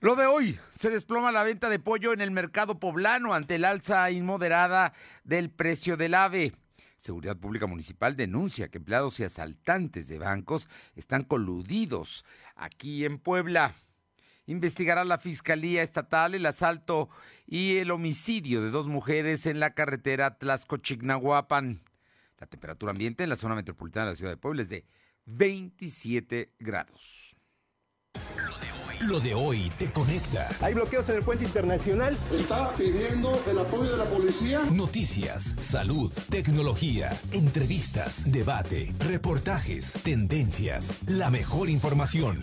Lo de hoy, se desploma la venta de pollo en el mercado poblano ante el alza inmoderada del precio del ave. Seguridad Pública Municipal denuncia que empleados y asaltantes de bancos están coludidos aquí en Puebla. Investigará la Fiscalía Estatal el asalto y el homicidio de dos mujeres en la carretera Tlaxco-Chignahuapan. La temperatura ambiente en la zona metropolitana de la ciudad de Puebla es de 27 grados. Lo de hoy te conecta. Hay bloqueos en el puente internacional. Está pidiendo el apoyo de la policía. Noticias, salud, tecnología, entrevistas, debate, reportajes, tendencias, la mejor información.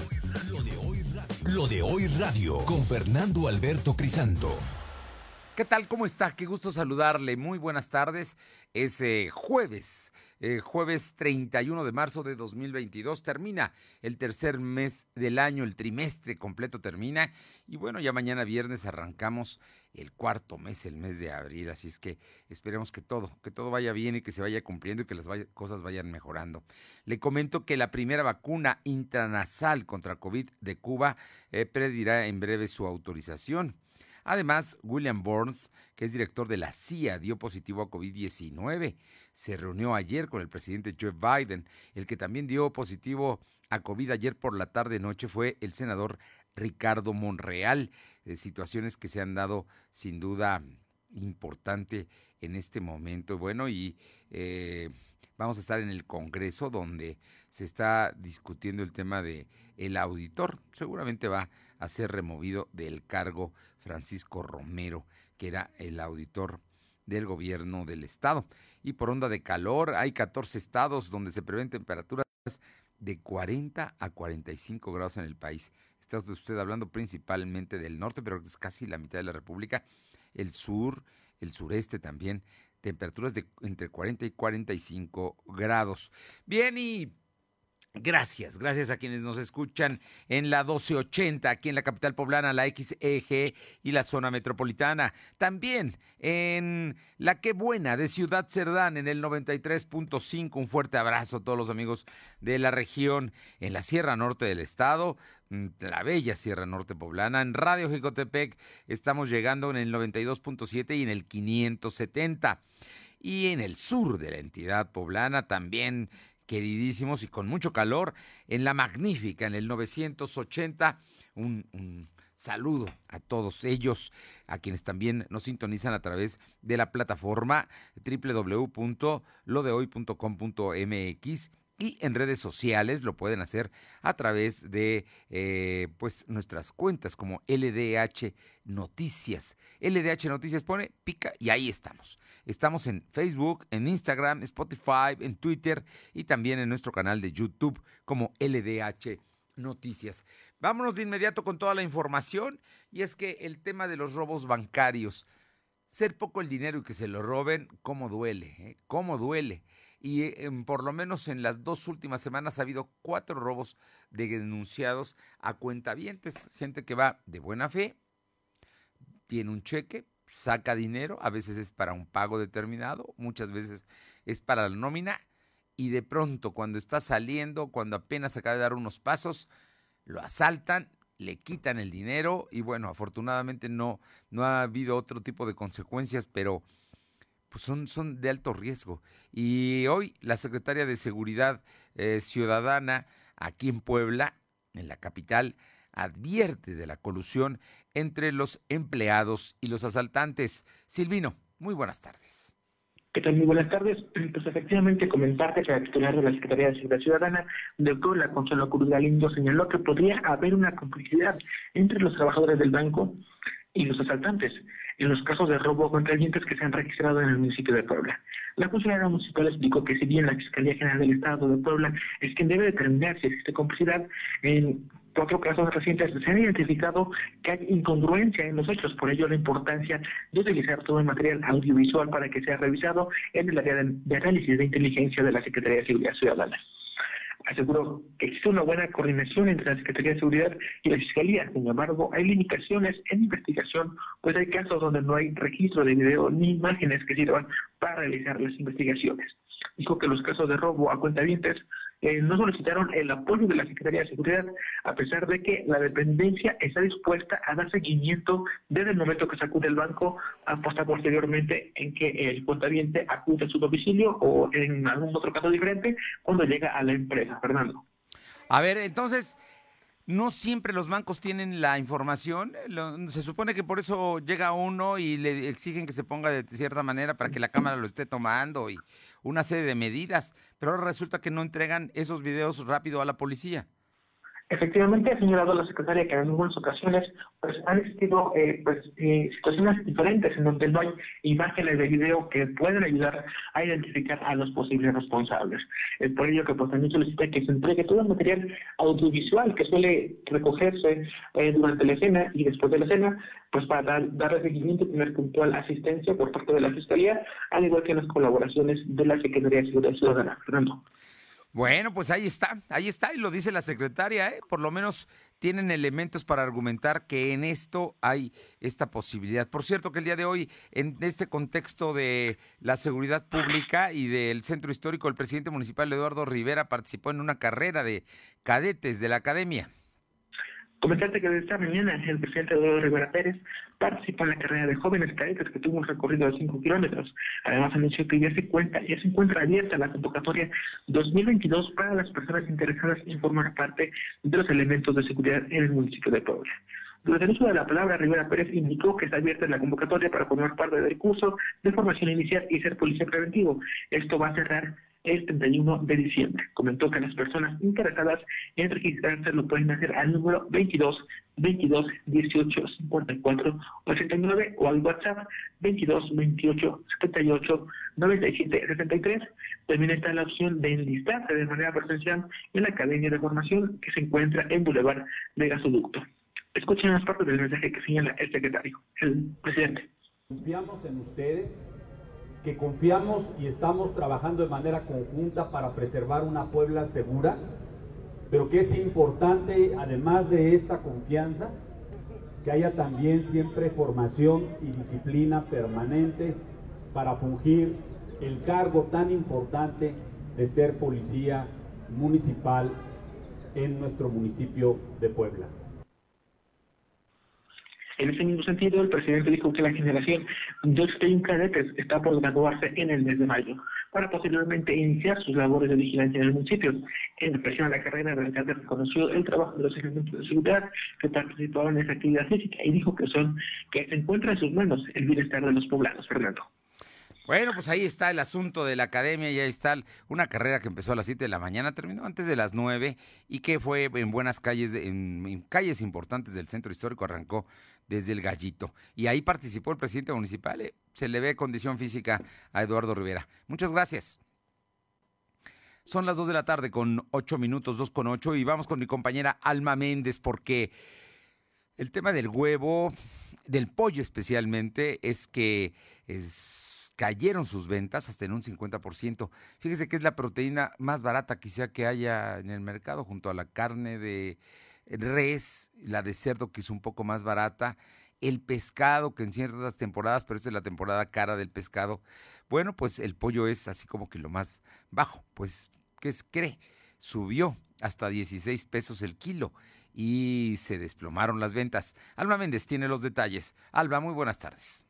Lo de hoy radio, Lo de hoy radio con Fernando Alberto Crisanto. ¿Qué tal? ¿Cómo está? Qué gusto saludarle. Muy buenas tardes. Es eh, jueves, eh, jueves 31 de marzo de 2022. Termina el tercer mes del año, el trimestre completo termina. Y bueno, ya mañana viernes arrancamos el cuarto mes, el mes de abril. Así es que esperemos que todo, que todo vaya bien y que se vaya cumpliendo y que las cosas vayan mejorando. Le comento que la primera vacuna intranasal contra COVID de Cuba eh, predirá en breve su autorización. Además, William Burns, que es director de la CIA, dio positivo a COVID-19. Se reunió ayer con el presidente Joe Biden. El que también dio positivo a COVID ayer por la tarde-noche fue el senador Ricardo Monreal. Eh, situaciones que se han dado sin duda importante en este momento. Bueno, y eh, vamos a estar en el Congreso donde se está discutiendo el tema de el auditor. Seguramente va a ser removido del cargo Francisco Romero, que era el auditor del gobierno del estado. Y por onda de calor, hay 14 estados donde se prevén temperaturas de 40 a 45 grados en el país. Está usted hablando principalmente del norte, pero es casi la mitad de la República. El sur, el sureste también, temperaturas de entre 40 y 45 grados. Bien, y Gracias, gracias a quienes nos escuchan en la 1280, aquí en la capital poblana, la XEG y la zona metropolitana. También en la Qué Buena de Ciudad Cerdán, en el 93.5. Un fuerte abrazo a todos los amigos de la región, en la Sierra Norte del Estado, mm, la bella Sierra Norte poblana. En Radio Jicotepec estamos llegando en el 92.7 y en el 570. Y en el sur de la entidad poblana también queridísimos y con mucho calor en la magnífica, en el 980. Un, un, saludo a todos ellos, a quienes también nos sintonizan a través de la plataforma www.lodehoy.com.mx y en redes sociales lo pueden hacer a través de eh, pues nuestras cuentas como LDH Noticias. LDH Noticias pone, pica y ahí estamos. Estamos en Facebook, en Instagram, Spotify, en Twitter y también en nuestro canal de YouTube como LDH Noticias. Vámonos de inmediato con toda la información y es que el tema de los robos bancarios, ser poco el dinero y que se lo roben, ¿cómo duele? Eh? ¿Cómo duele? Y eh, por lo menos en las dos últimas semanas ha habido cuatro robos de denunciados a cuentavientes, gente que va de buena fe, tiene un cheque, saca dinero, a veces es para un pago determinado, muchas veces es para la nómina y de pronto cuando está saliendo, cuando apenas acaba de dar unos pasos, lo asaltan, le quitan el dinero y bueno, afortunadamente no, no ha habido otro tipo de consecuencias, pero pues son, son de alto riesgo. Y hoy la secretaria de Seguridad eh, Ciudadana aquí en Puebla, en la capital, advierte de la colusión entre los empleados y los asaltantes. Silvino, muy buenas tardes. ¿Qué tal? Muy buenas tardes. Pues efectivamente comentarte que la titular de la Secretaría de Seguridad Ciudadana, La Consuelo Cruz Galindo, señaló que podría haber una complicidad entre los trabajadores del banco y los asaltantes en los casos de robo contra que se han registrado en el municipio de Puebla. La funcionaria municipal explicó que si bien la Fiscalía General del Estado de Puebla es quien debe determinar si existe complicidad, en cuatro casos recientes se ha identificado que hay incongruencia en los hechos, por ello la importancia de utilizar todo el material audiovisual para que sea revisado en el área de análisis de inteligencia de la Secretaría de Seguridad Ciudadana aseguró que existe una buena coordinación entre la Secretaría de Seguridad y la Fiscalía. Sin embargo, hay limitaciones en investigación, pues hay casos donde no hay registro de video ni imágenes que sirvan para realizar las investigaciones. Dijo que los casos de robo a cuentavientes eh, no solicitaron el apoyo de la Secretaría de Seguridad, a pesar de que la dependencia está dispuesta a dar seguimiento desde el momento que se acude el banco, hasta posteriormente en que el cuentaviente acude a su domicilio o en algún otro caso diferente cuando llega a la empresa. Fernando. A ver, entonces, no siempre los bancos tienen la información. se supone que por eso llega uno y le exigen que se ponga de cierta manera para que la cámara lo esté tomando y una serie de medidas. Pero ahora resulta que no entregan esos videos rápido a la policía. Efectivamente, ha señalado la secretaria que en algunas ocasiones pues, han existido eh, pues, eh, situaciones diferentes en donde no hay imágenes de video que pueden ayudar a identificar a los posibles responsables. Es por ello que pues, también solicita que se entregue todo el material audiovisual que suele recogerse eh, durante la escena y después de la escena, pues para dar, darle seguimiento y tener puntual asistencia por parte de la Fiscalía, al igual que las colaboraciones de la Secretaría de Seguridad Ciudadana. Fernando. Bueno, pues ahí está, ahí está, y lo dice la secretaria, ¿eh? por lo menos tienen elementos para argumentar que en esto hay esta posibilidad. Por cierto, que el día de hoy, en este contexto de la seguridad pública y del centro histórico, el presidente municipal Eduardo Rivera participó en una carrera de cadetes de la academia. Comentarte que desde esta mañana el presidente Eduardo Rivera Pérez participó en la carrera de jóvenes cadetes que tuvo un recorrido de 5 kilómetros. Además anunció que ya se, cuenta, ya se encuentra abierta la convocatoria 2022 para las personas interesadas en formar parte de los elementos de seguridad en el municipio de Puebla. Durante el uso de la palabra, Rivera Pérez indicó que está abierta la convocatoria para formar parte del curso de formación inicial y ser policía preventivo. Esto va a cerrar el 31 de diciembre. Comentó que las personas interesadas en registrarse lo pueden hacer al número 22 22 18 54 89 o al WhatsApp 22 28 78 97 73. También está la opción de enlistarse de manera presencial en la Academia de Formación que se encuentra en Boulevard de Gasoducto. Escuchen las partes del mensaje que señala el secretario, el presidente. Confiamos en ustedes que confiamos y estamos trabajando de manera conjunta para preservar una Puebla segura, pero que es importante, además de esta confianza, que haya también siempre formación y disciplina permanente para fungir el cargo tan importante de ser policía municipal en nuestro municipio de Puebla. En ese mismo sentido, el presidente dijo que la generación de 81 cadetes está por graduarse en el mes de mayo, para posteriormente iniciar sus labores de vigilancia en el municipio. En relación a la carrera, el alcalde reconoció el trabajo de los elementos de seguridad que participaban en esa actividad física y dijo que son que se encuentra en sus manos el bienestar de los poblanos. Fernando. Bueno, pues ahí está el asunto de la academia y ahí está una carrera que empezó a las 7 de la mañana, terminó antes de las 9 y que fue en buenas calles, en calles importantes del centro histórico, arrancó desde el Gallito. Y ahí participó el presidente municipal. Eh, se le ve condición física a Eduardo Rivera. Muchas gracias. Son las 2 de la tarde con 8 minutos, 2 con 8, y vamos con mi compañera Alma Méndez porque el tema del huevo, del pollo especialmente, es que cayeron sus ventas hasta en un 50%. Fíjese que es la proteína más barata quizá que haya en el mercado junto a la carne de res, la de cerdo que es un poco más barata, el pescado que en ciertas temporadas, pero esta es la temporada cara del pescado, bueno, pues el pollo es así como que lo más bajo, pues, ¿qué es, cree? Subió hasta 16 pesos el kilo y se desplomaron las ventas. Alba Méndez tiene los detalles. Alba, muy buenas tardes.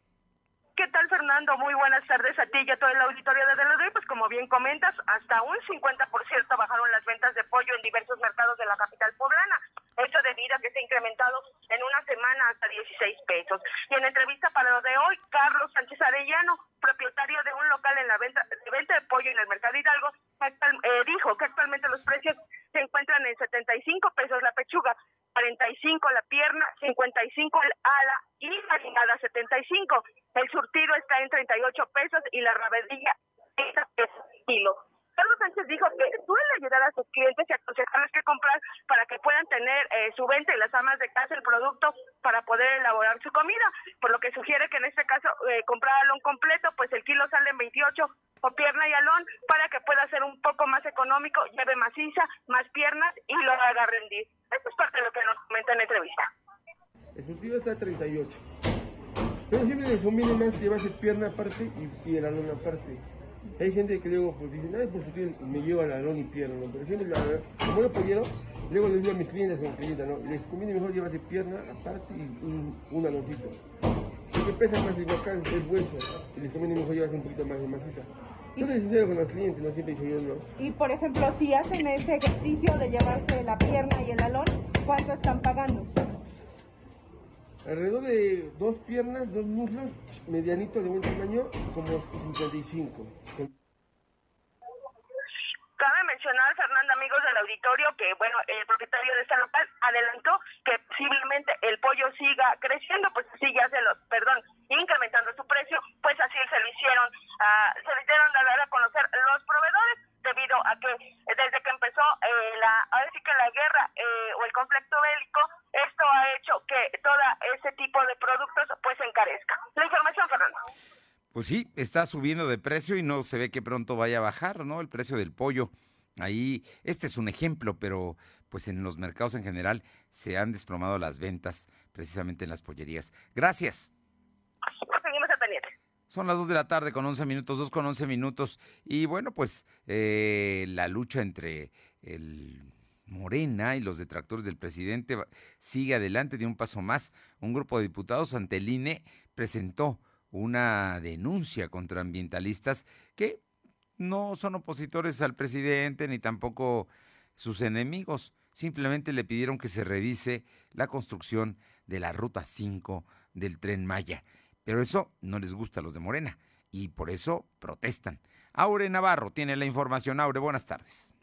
¿Qué tal, Fernando? Muy buenas tardes a ti y a toda la auditoría de Delodoy. Pues como bien comentas, hasta un 50% bajaron las ventas de pollo en diversos mercados de la capital poblana. Esto debido a que se ha incrementado en una semana hasta 16 pesos. Y en entrevista para lo de hoy, Carlos Sánchez Arellano, propietario de un local en la venta de, venta de pollo en el mercado Hidalgo, eh, dijo que actualmente los precios se encuentran en 75 pesos la pechuga, 45 la pierna, 55 el ala y la 75. El surtido está en 38 pesos y la rabadilla 30 pesos kilo. Carlos Sánchez dijo que suele ayudar a sus clientes y aconsejarles que comprar para que puedan tener eh, su venta y las amas de casa el producto para poder elaborar su comida, por lo que sugiere que en este caso eh, comprar alón completo, pues el kilo sale en 28 o pierna y alón para que pueda ser un poco más económico, lleve maciza, más piernas y lo haga rendir. Esto es parte de lo que nos comenta en la entrevista. El surtido está a 38. Pero siempre les conviene más llevarse pierna aparte y, el alón aparte Hay gente que luego pues, dice, ay, pues me lleva la alón y pierna, ¿no? Por ejemplo, la, como yo pollero, luego les digo a mis clientes como clientes, ¿no? Les conviene mejor llevarse pierna aparte y un, un aloncito. Porque pesa más el vocal, es hueso, y les conviene mejor llevarse un poquito más de masita. Yo les sincero con los clientes, no siempre digo yo no. Y por ejemplo, si hacen ese ejercicio de llevarse la pierna y el alón, ¿cuánto están pagando? Alrededor de dos piernas, dos muslos, medianitos de buen tamaño, como 55. Cabe mencionar, Del auditorio, que bueno, el propietario de esta local adelantó que posiblemente el pollo siga creciendo, pues sí ya se lo, perdón, incrementando su precio, pues así se lo hicieron, uh, se lo hicieron dar a conocer los proveedores debido a que desde que empezó eh, la, ahora sí que la guerra eh, o el conflicto bélico, esto ha hecho que todo ese tipo de productos pues encarezca. La información, Fernando. Pues sí, está subiendo de precio y no se ve que pronto vaya a bajar, ¿no? El precio del pollo. Ahí, este es un ejemplo, pero pues en los mercados en general se han desplomado las ventas precisamente en las pollerías. Gracias. Seguimos pendiente. Son las 2 de la tarde con 11 minutos, 2 con 11 minutos. Y bueno, pues eh, la lucha entre el Morena y los detractores del presidente sigue adelante de un paso más. Un grupo de diputados ante el INE presentó una denuncia contra ambientalistas que no son opositores al presidente ni tampoco sus enemigos. Simplemente le pidieron que se revise la construcción de la Ruta 5 del tren Maya. Pero eso no les gusta a los de Morena y por eso protestan. Aure Navarro tiene la información. Aure, buenas tardes.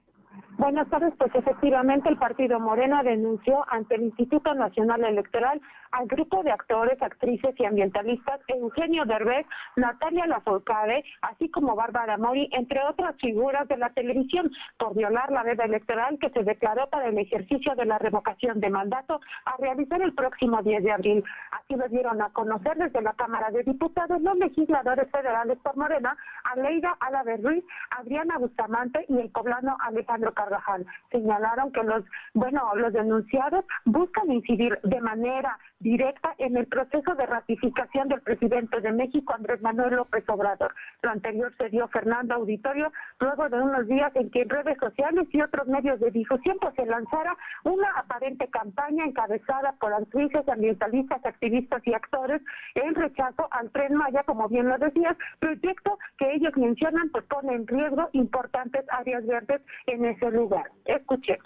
Buenas tardes, pues efectivamente el partido Morena denunció ante el Instituto Nacional Electoral al grupo de actores, actrices y ambientalistas Eugenio Derbez, Natalia Lafourcade, así como Bárbara Mori, entre otras figuras de la televisión, por violar la veda electoral que se declaró para el ejercicio de la revocación de mandato a realizar el próximo 10 de abril. Así lo dieron a conocer desde la Cámara de Diputados los legisladores federales por Morena, Aleida Álvarez Ruiz, Adriana Bustamante y el poblano Alejandro Carvajal. Señalaron que los, bueno, los denunciados buscan incidir de manera directa en el proceso de ratificación del presidente de México, Andrés Manuel López Obrador. Lo anterior se dio Fernando Auditorio luego de unos días en que en redes sociales y otros medios de difusión pues se lanzara una aparente campaña encabezada por actrices, ambientalistas, activistas y actores en rechazo al Tren Maya, como bien lo decías, proyecto que ellos mencionan pues pone en riesgo importantes áreas verdes en ese lugar. Escuchen.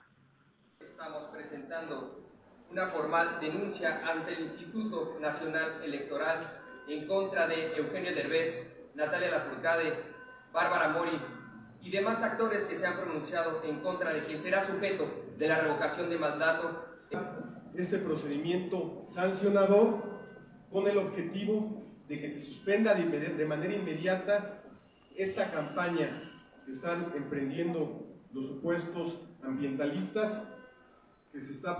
Estamos presentando una formal denuncia ante el Instituto Nacional Electoral en contra de Eugenio Derbez, Natalia Lafourcade, Bárbara Mori y demás actores que se han pronunciado en contra de quien será sujeto de la revocación de mandato. Este procedimiento sancionador con el objetivo de que se suspenda de manera inmediata esta campaña que están emprendiendo los supuestos ambientalistas que se está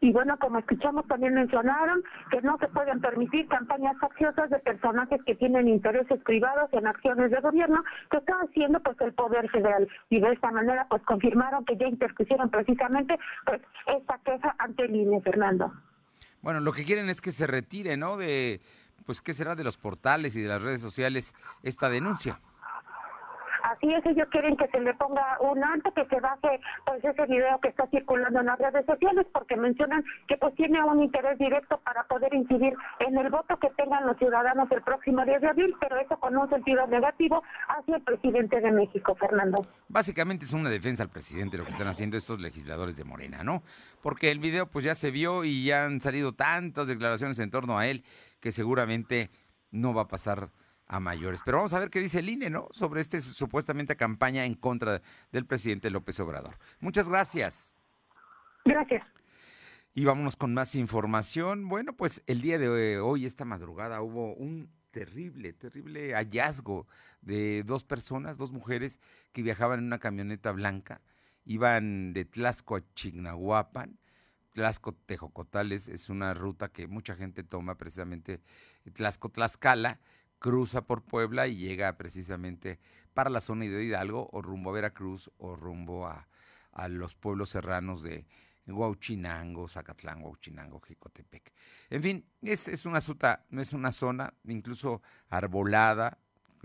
y bueno, como escuchamos también mencionaron que no se pueden permitir campañas facciosas de personajes que tienen intereses privados en acciones de gobierno que está haciendo pues el poder federal y de esta manera pues confirmaron que ya interpusieron precisamente pues esta queja ante el INE, Fernando. Bueno, lo que quieren es que se retire, ¿no? De pues qué será de los portales y de las redes sociales esta denuncia. Así es, ellos quieren que se le ponga un alto, que se baje pues ese video que está circulando en las redes sociales, porque mencionan que pues tiene un interés directo para poder incidir en el voto que tengan los ciudadanos el próximo 10 de abril, pero eso con un sentido negativo hacia el presidente de México, Fernando. Básicamente es una defensa al presidente lo que están haciendo estos legisladores de Morena, ¿no? Porque el video pues ya se vio y ya han salido tantas declaraciones en torno a él que seguramente no va a pasar a mayores. Pero vamos a ver qué dice el INE, ¿no? Sobre esta supuestamente campaña en contra del presidente López Obrador. Muchas gracias. Gracias. Y vámonos con más información. Bueno, pues el día de hoy, esta madrugada, hubo un terrible, terrible hallazgo de dos personas, dos mujeres que viajaban en una camioneta blanca. Iban de Tlasco a Chignahuapan. Tlasco Tejocotales es una ruta que mucha gente toma precisamente Tlasco Tlaxcala cruza por Puebla y llega precisamente para la zona de Hidalgo o rumbo a Veracruz o rumbo a, los pueblos serranos de Huauchinango, Zacatlán, Huauchinango, Jicotepec. En fin, es, es, una, es una zona incluso arbolada,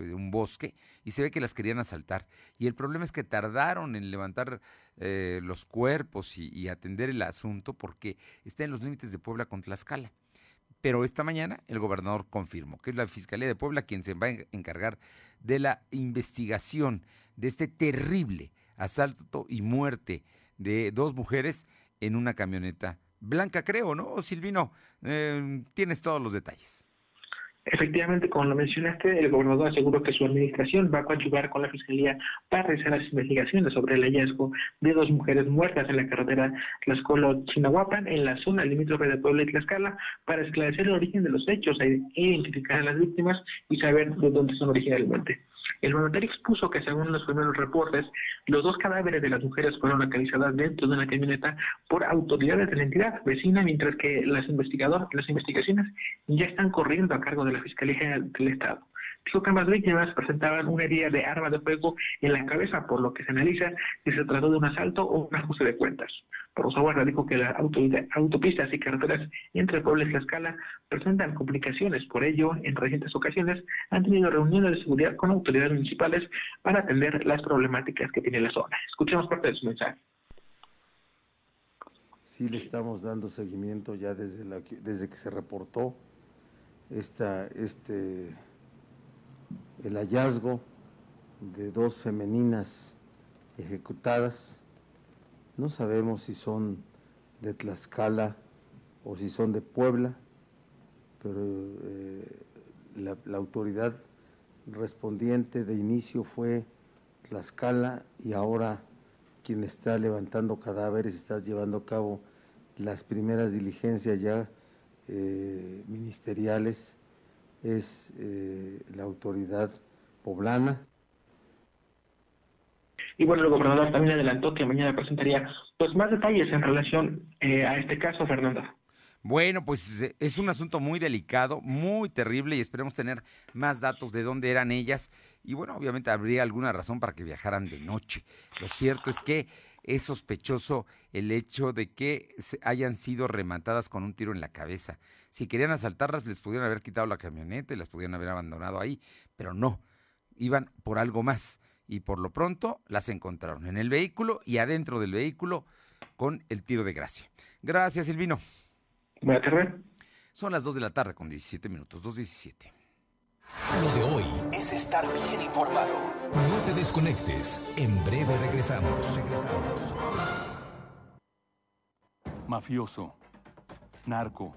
de un bosque y se ve que las querían asaltar. Y el problema es que tardaron en levantar eh, los cuerpos y, atender el asunto porque está en los límites de Puebla con Tlaxcala. Pero esta mañana el gobernador confirmó que es la Fiscalía de Puebla quien se va a encargar de la investigación de este terrible asalto y muerte de dos mujeres en una camioneta blanca, creo, ¿no? Silvino, eh, tienes todos los detalles. Efectivamente, como lo mencionaste, el gobernador aseguró que su administración va a coadyuvar con la Fiscalía para realizar las investigaciones sobre el hallazgo de dos mujeres muertas en la carretera Tlaxcolo-Chinahuapan, en la zona limítrofe de Puebla y Tlaxcala, para esclarecer el origen de los hechos e identificar a las víctimas y saber de dónde son originalmente. El mandatario expuso que según los primeros reportes, los dos cadáveres de las mujeres fueron localizadas dentro de una camioneta por autoridades de la entidad vecina, mientras que las, investigadoras, las investigaciones ya están corriendo a cargo de la Fiscalía del Estado. Que ambas víctimas presentaban una herida de arma de fuego en la cabeza, por lo que se analiza si se trató de un asalto o un ajuste de cuentas. Por Guarda dijo que las autopistas y carreteras entre Puebla y Tlaxcala presentan complicaciones. Por ello, en recientes ocasiones han tenido reuniones de seguridad con autoridades municipales para atender las problemáticas que tiene la zona. Escuchemos parte de su mensaje. Sí, le estamos dando seguimiento ya desde, la, desde que se reportó esta, este el hallazgo de dos femeninas ejecutadas. No sabemos si son de Tlaxcala o si son de Puebla, pero eh, la, autoridad respondiente de inicio fue Tlaxcala y ahora quien está levantando cadáveres está llevando a cabo las primeras diligencias ya eh, ministeriales es eh, la autoridad poblana. Y bueno, el gobernador también adelantó que mañana presentaría pues más detalles en relación eh, a este caso, Fernando. Bueno, pues eh, es un asunto muy delicado, muy terrible y esperemos tener más datos de dónde eran ellas. Y bueno, obviamente habría alguna razón para que viajaran de noche. Lo cierto es que es sospechoso el hecho de que hayan sido rematadas con un tiro en la cabeza. Si querían asaltarlas, les pudieran haber quitado la camioneta y las pudieran haber abandonado ahí, pero no, iban por algo más. Y por lo pronto las encontraron en el vehículo y adentro del vehículo con el tiro de gracia. Gracias, Silvino. Buenas tardes. Son las 2 de la tarde con 17 minutos, 2.17. Lo de hoy es estar bien informado. No te desconectes. En breve regresamos. Regresamos. Mafioso, narco,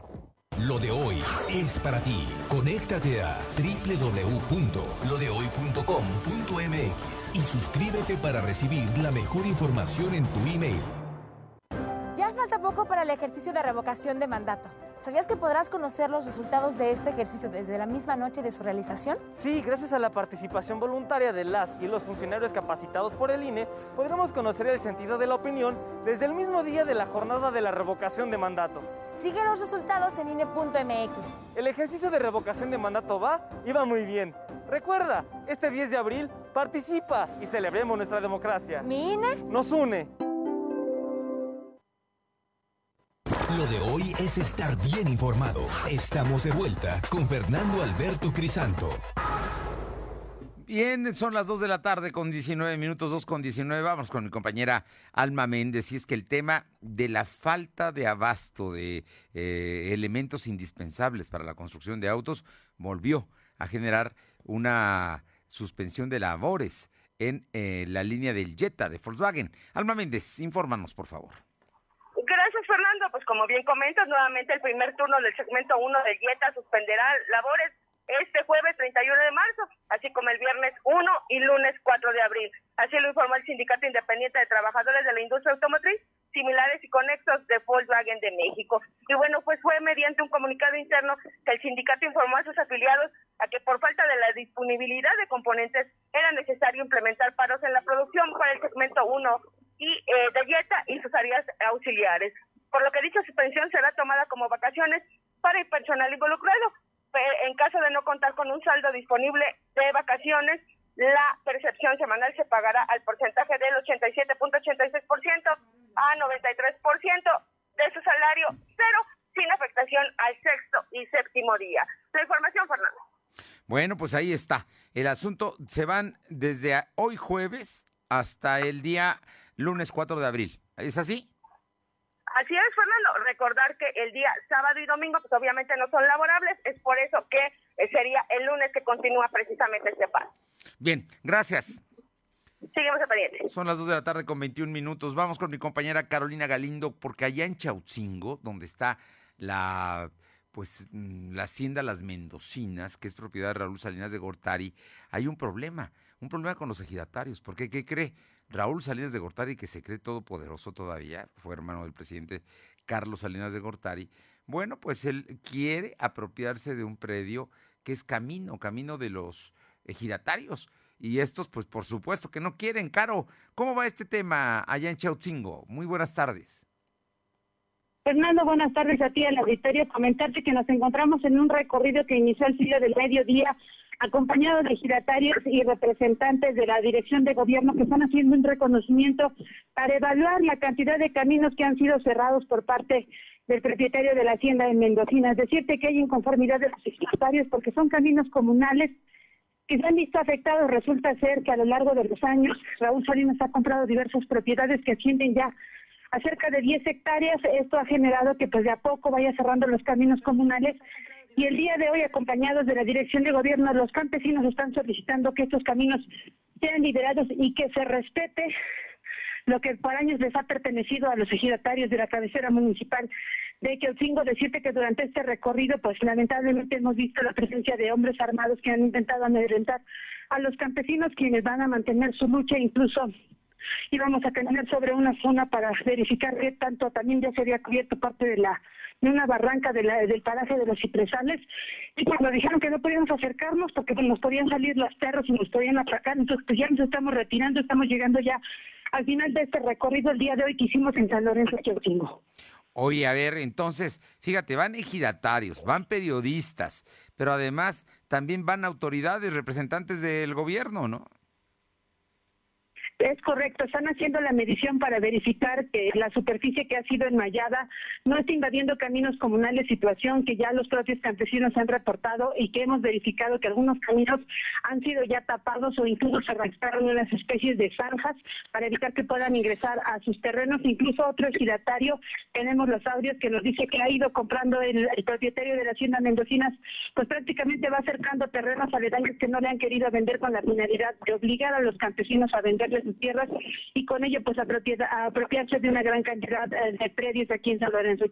Lo de hoy es para ti. Conéctate a www.lodehoy.com.mx y suscríbete para recibir la mejor información en tu email. Ya falta poco para el ejercicio de revocación de mandato. ¿Sabías que podrás conocer los resultados de este ejercicio desde la misma noche de su realización? Sí, gracias a la participación voluntaria de las y los funcionarios capacitados por el INE, podremos conocer el sentido de la opinión desde el mismo día de la jornada de la revocación de mandato. Sigue los resultados en INE.mx. El ejercicio de revocación de mandato va y va muy bien. Recuerda, este 10 de abril participa y celebremos nuestra democracia. ¿Mi INE? Nos une. Lo de hoy es estar bien informado. Estamos de vuelta con Fernando Alberto Crisanto. Bien, son las 2 de la tarde con 19 minutos, 2 con 19. Vamos con mi compañera Alma Méndez. Y es que el tema de la falta de abasto de eh, elementos indispensables para la construcción de autos volvió a generar una suspensión de labores en eh, la línea del Jetta de Volkswagen. Alma Méndez, infórmanos, por favor. Gracias, Fernando. Pues como bien comentas, nuevamente el primer turno del segmento 1 de Dieta suspenderá labores este jueves 31 de marzo, así como el viernes 1 y lunes 4 de abril. Así lo informó el Sindicato Independiente de Trabajadores de la Industria Automotriz, similares y conexos de Volkswagen de México. Y bueno, pues fue mediante un comunicado interno que el sindicato informó a sus afiliados a que por falta de la disponibilidad de componentes era necesario implementar paros en la producción para el segmento 1 y eh, dieta y sus áreas auxiliares. Por lo que dicha suspensión será tomada como vacaciones para el personal involucrado. En caso de no contar con un saldo disponible de vacaciones, la percepción semanal se pagará al porcentaje del 87.86% a 93% de su salario cero, sin afectación al sexto y séptimo día. La información, Fernando. Bueno, pues ahí está. El asunto se van desde hoy jueves hasta el día lunes 4 de abril. ¿Es así? Así es, Fernando. Recordar que el día sábado y domingo, pues obviamente no son laborables. Es por eso que eh, sería el lunes que continúa precisamente este paso. Bien, gracias. Seguimos a pendiente. Son las 2 de la tarde con 21 minutos. Vamos con mi compañera Carolina Galindo, porque allá en Chautzingo, donde está la pues mm, la hacienda Las Mendocinas, que es propiedad de Raúl Salinas de Gortari, hay un problema, un problema con los ejidatarios, porque ¿qué cree? Raúl Salinas de Gortari, que se cree todopoderoso todavía, fue hermano del presidente Carlos Salinas de Gortari, bueno, pues él quiere apropiarse de un predio que es camino, camino de los ejidatarios. Y estos, pues por supuesto que no quieren. Caro, ¿cómo va este tema allá en Chautzingo? Muy buenas tardes. Fernando, buenas tardes a ti, al auditorio. Comentarte que nos encontramos en un recorrido que inició al filo del mediodía, acompañado de giratarios y representantes de la Dirección de Gobierno que están haciendo un reconocimiento para evaluar la cantidad de caminos que han sido cerrados por parte del propietario de la hacienda en Mendocina. Es decirte que hay inconformidad de los giratarios porque son caminos comunales que se han visto afectados, resulta ser que a lo largo de los años Raúl Salinas ha comprado diversas propiedades que ascienden ya a cerca de 10 hectáreas. Esto ha generado que pues de a poco vaya cerrando los caminos comunales y el día de hoy, acompañados de la Dirección de Gobierno, los campesinos están solicitando que estos caminos sean liberados y que se respete lo que por años les ha pertenecido a los ejidatarios de la cabecera municipal de Queotzingo. Decirte que durante este recorrido, pues lamentablemente hemos visto la presencia de hombres armados que han intentado amedrentar a los campesinos, quienes van a mantener su lucha, incluso íbamos a caminar sobre una zona para verificar qué tanto también ya se había cubierto parte de la de una barranca de la, del paraje de los cipresales y pues nos dijeron que no podíamos acercarnos porque pues, nos podían salir los perros y nos podían atracar entonces pues ya nos estamos retirando estamos llegando ya al final de este recorrido el día de hoy que hicimos en San Lorenzo Chaucingo. Oye, a ver, entonces, fíjate, van ejidatarios, van periodistas, pero además también van autoridades, representantes del gobierno, ¿no? Es correcto, están haciendo la medición para verificar que la superficie que ha sido enmayada no está invadiendo caminos comunales, situación que ya los propios campesinos han reportado y que hemos verificado que algunos caminos han sido ya tapados o incluso se realizaron unas especies de zanjas para evitar que puedan ingresar a sus terrenos. Incluso otro ejidatario, tenemos los audios que nos dice que ha ido comprando el, propietario de la hacienda Mendocinas, pues prácticamente va acercando terrenos aledaños que no le han querido vender con la finalidad de obligar a los campesinos a venderles tierras y con ello pues apropiarse de una gran cantidad eh, de predios aquí en San Lorenzo.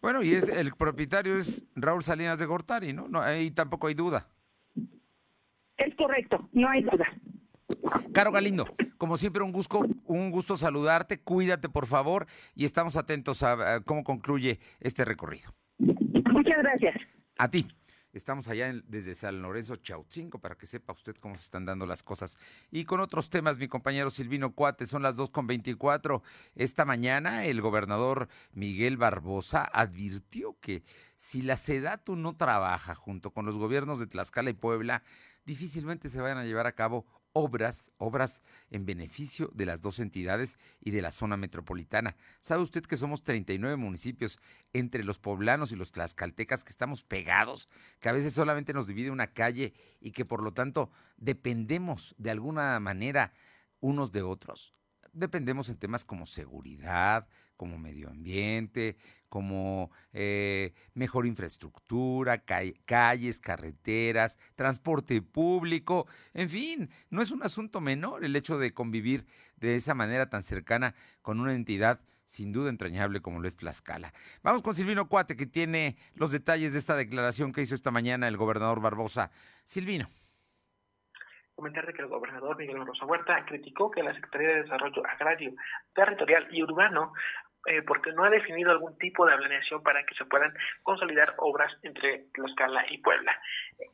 Bueno, y es el propietario es Raúl Salinas de Gortari, ¿no? no ahí tampoco hay duda. Es correcto, no hay duda. Caro Galindo, como siempre un gusto, un gusto saludarte, cuídate por favor y estamos atentos a cómo concluye este recorrido. Muchas gracias. A ti. Estamos allá desde San Lorenzo Chautzinco para que sepa usted cómo se están dando las cosas. Y con otros temas, mi compañero Silvino Cuate, son las 2.24. Esta mañana el gobernador Miguel Barbosa advirtió que si la SEDATU no trabaja junto con los gobiernos de Tlaxcala y Puebla, difícilmente se vayan a llevar a cabo obras, obras en beneficio de las dos entidades y de la zona metropolitana. ¿Sabe usted que somos 39 municipios entre los poblanos y los tlaxcaltecas que estamos pegados, que a veces solamente nos divide una calle y que por lo tanto dependemos de alguna manera unos de otros? Dependemos en temas como seguridad, como medio ambiente, como eh, mejor infraestructura, calles, carreteras, transporte público, en fin, no es un asunto menor el hecho de convivir de esa manera tan cercana con una entidad sin duda entrañable como lo es Tlaxcala. Vamos con Silvino Cuate, que tiene los detalles de esta declaración que hizo esta mañana el gobernador Barbosa. Silvino comentarte que el gobernador Miguel Rosa Huerta criticó que la Secretaría de Desarrollo Agrario, Territorial y Urbano eh, porque no ha definido algún tipo de planeación para que se puedan consolidar obras entre Tlaxcala y Puebla.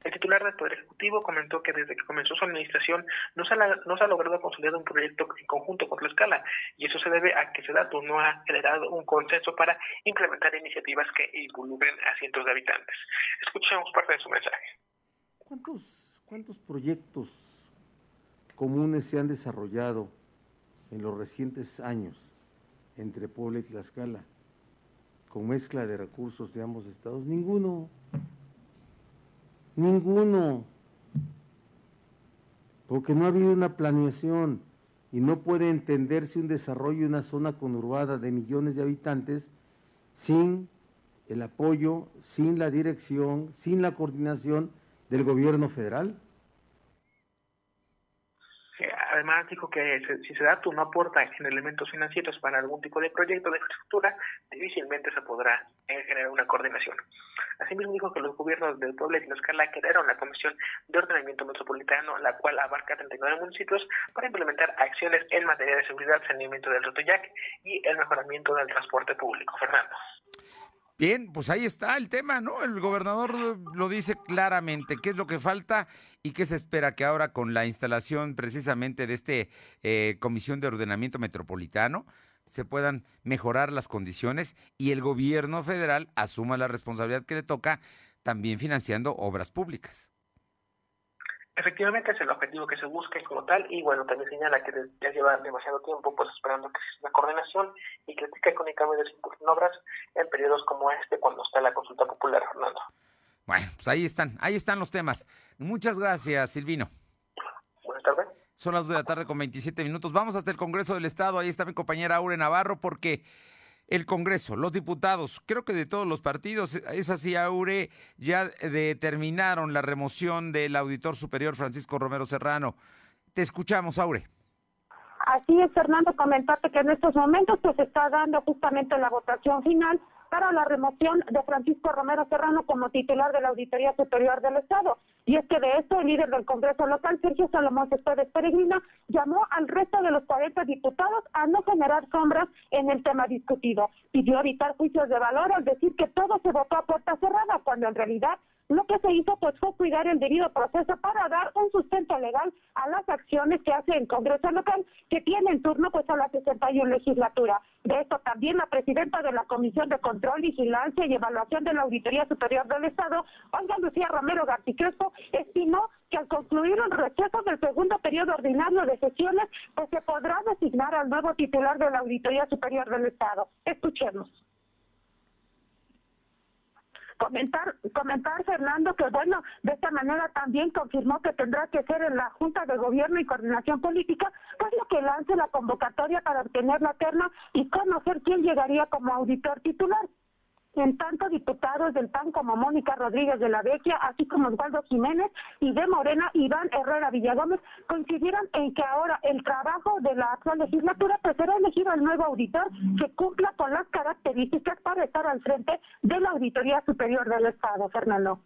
El titular del Poder Ejecutivo comentó que desde que comenzó su administración no se, ha, logrado consolidar un proyecto en conjunto con Tlaxcala y eso se debe a que SEDATU no ha generado un consenso para implementar iniciativas que involucren a cientos de habitantes. Escuchemos parte de su mensaje. ¿Cuántos, cuántos proyectos comunes se han desarrollado en los recientes años entre Puebla y Tlaxcala con mezcla de recursos de ambos estados? Ninguno. Ninguno. Porque no ha habido una planeación y no puede entenderse un desarrollo de una zona conurbada de millones de habitantes sin el apoyo, sin la dirección, sin la coordinación del gobierno federal. Además, dijo que si SEDATU no aporta en elementos financieros para algún tipo de proyecto de infraestructura, difícilmente se podrá eh, generar una coordinación. Asimismo, dijo que los gobiernos del Puebla y Tlaxcala crearon la Comisión de Ordenamiento Metropolitano, la cual abarca 39 municipios, para implementar acciones en materia de seguridad, saneamiento del Rotoyac y el mejoramiento del transporte público. Fernando. Bien, pues ahí está el tema, ¿no? El gobernador lo dice claramente, qué es lo que falta y qué se espera que ahora con la instalación precisamente de este eh, Comisión de Ordenamiento Metropolitano se puedan mejorar las condiciones y el gobierno federal asuma la responsabilidad que le toca también financiando obras públicas. Efectivamente es el objetivo que se busca como tal y bueno, también señala que ya lleva demasiado tiempo pues esperando que exista una coordinación y critica únicamente se impulsen obras en periodos como este cuando está la consulta popular, Fernando. Bueno, pues ahí están, ahí están los temas. Muchas gracias, Silvino. Buenas tardes. Son las 2 de la tarde con 27 minutos. Vamos hasta el Congreso del Estado. Ahí está mi compañera Aure Navarro porque el Congreso, los diputados, creo que de todos los partidos, es así, Aure, ya determinaron la remoción del auditor superior Francisco Romero Serrano. Te escuchamos, Aure. Así es, Fernando, comentarte que en estos momentos pues está dando justamente la votación final para la remoción de Francisco Romero Serrano como titular de la Auditoría Superior del Estado. Y es que de esto el líder del Congreso local, Sergio Salomón Céspedes Peregrina, llamó al resto de los 40 diputados a no generar sombras en el tema discutido. Pidió evitar juicios de valor al decir que todo se votó a puerta cerrada, cuando en realidad lo que se hizo pues fue cuidar el debido proceso para dar un sustento legal a las acciones que hace el Congreso local, que tiene en turno pues a la 61 legislatura. De esto también la presidenta de la Comisión de Control, Vigilancia y Evaluación de la Auditoría Superior del Estado, Olga Lucía Romero Garticrespo, estimó que al concluir el receso del segundo periodo ordinario de sesiones, pues se podrá designar al nuevo titular de la Auditoría Superior del Estado. Escuchemos comentar comentar Fernando que bueno de esta manera también confirmó que tendrá que ser en la Junta de Gobierno y Coordinación Política pues lo que lance la convocatoria para obtener la terna y conocer quién llegaría como auditor titular en tanto diputados del PAN como Mónica Rodríguez de la Vecchia, así como Osvaldo Jiménez y de Morena, Iván Herrera Villagómez, coincidieron en que ahora el trabajo de la actual legislatura pues será elegido el nuevo auditor que cumpla con las características para estar al frente de la Auditoría Superior del Estado, Fernando.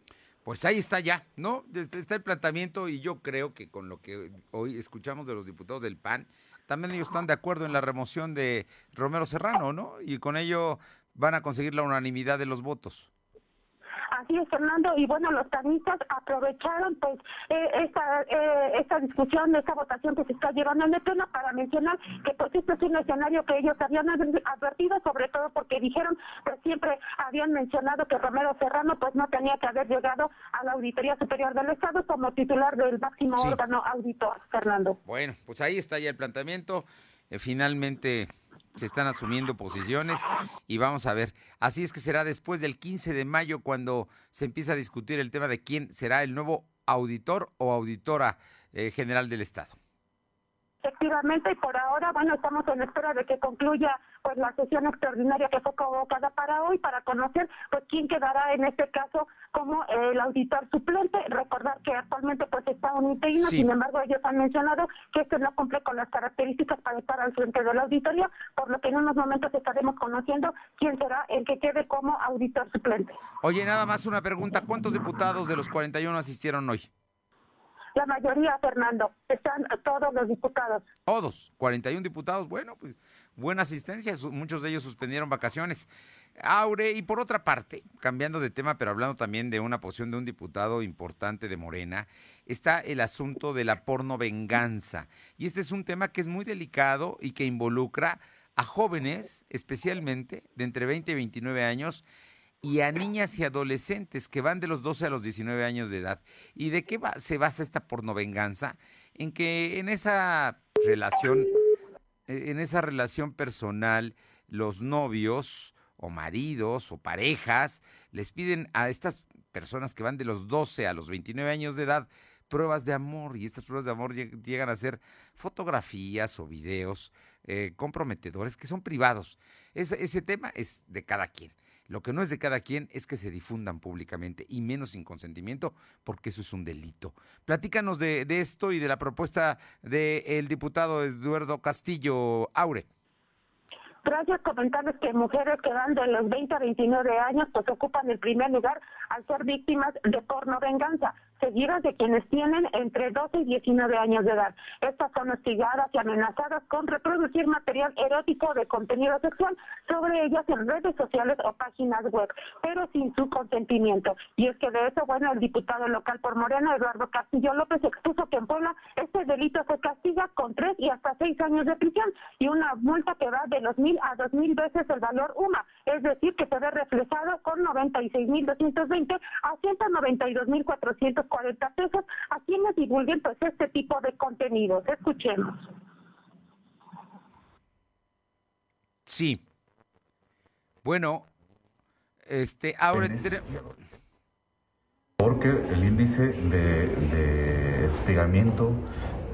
Pues ahí está ya, ¿no? Está el planteamiento y yo creo que con lo que hoy escuchamos de los diputados del PAN, también ellos están de acuerdo en la remoción de Romero Serrano, ¿no? Y con ello van a conseguir la unanimidad de los votos. Así es, Fernando. Y bueno, los panistas aprovecharon pues eh, esta, eh, esta discusión, esta votación que se está llevando en el pleno para mencionar que pues este es un escenario que ellos habían advertido, sobre todo porque dijeron, pues siempre habían mencionado que Romero Serrano pues no tenía que haber llegado a la Auditoría Superior del Estado como titular del máximo órgano auditor, Fernando. Bueno, pues ahí está ya el planteamiento. Eh, finalmente se están asumiendo posiciones y vamos a ver. Así es que será después del 15 de mayo cuando se empieza a discutir el tema de quién será el nuevo auditor o auditora eh, general del Estado. Efectivamente, y por ahora, bueno, estamos en espera de que concluya pues la sesión extraordinaria que fue convocada para hoy para conocer pues quién quedará en este caso como el auditor suplente. Recordar que actualmente pues está un interino, sin embargo ellos han mencionado que este no cumple con las características para estar al frente de la auditoría, por lo que en unos momentos estaremos conociendo quién será el que quede como auditor suplente. Oye, nada más una pregunta, ¿cuántos diputados de los 41 asistieron hoy? La mayoría, Fernando, están todos los diputados. Todos, 41 diputados. Bueno, pues buena asistencia, muchos de ellos suspendieron vacaciones. Aure, y por otra parte, cambiando de tema, pero hablando también de una posición de un diputado importante de Morena, está el asunto de la porno venganza. Y este es un tema que es muy delicado y que involucra a jóvenes, especialmente de entre 20 y 29 años, y a niñas y adolescentes que van de los 12 a los 19 años de edad. ¿Y de qué se basa esta pornovenganza? En que en esa relación, en esa relación personal, los novios o maridos o parejas les piden a estas personas que van de los 12 a los 29 años de edad pruebas de amor y estas pruebas de amor llegan a ser fotografías o videos eh, comprometedores que son privados. ese tema es de cada quien. Lo que no es de cada quien es que se difundan públicamente y menos sin consentimiento, porque eso es un delito. Platícanos de, esto y de la propuesta del diputado Eduardo Castillo Aure. Gracias, comentarles que mujeres que van de los 20 a 29 años pues ocupan el primer lugar al ser víctimas de porno venganza seguidas de quienes tienen entre 12 y 19 años de edad. Estas son hostigadas y amenazadas con reproducir material erótico de contenido sexual sobre ellas en redes sociales o páginas web, pero sin su consentimiento. Y es que de eso, bueno, el diputado local por Morena, Eduardo Castillo López, expuso que en Puebla este delito se castiga con tres y hasta seis años de prisión y una multa que va de los mil a dos mil veces el valor UMA, es decir, que se ve reflejado con 96.220 a 192.400 40 pesos a quienes divulguen pues este tipo de contenidos. Escuchemos. Sí. Bueno, este, ahora... Porque el índice de, de hostigamiento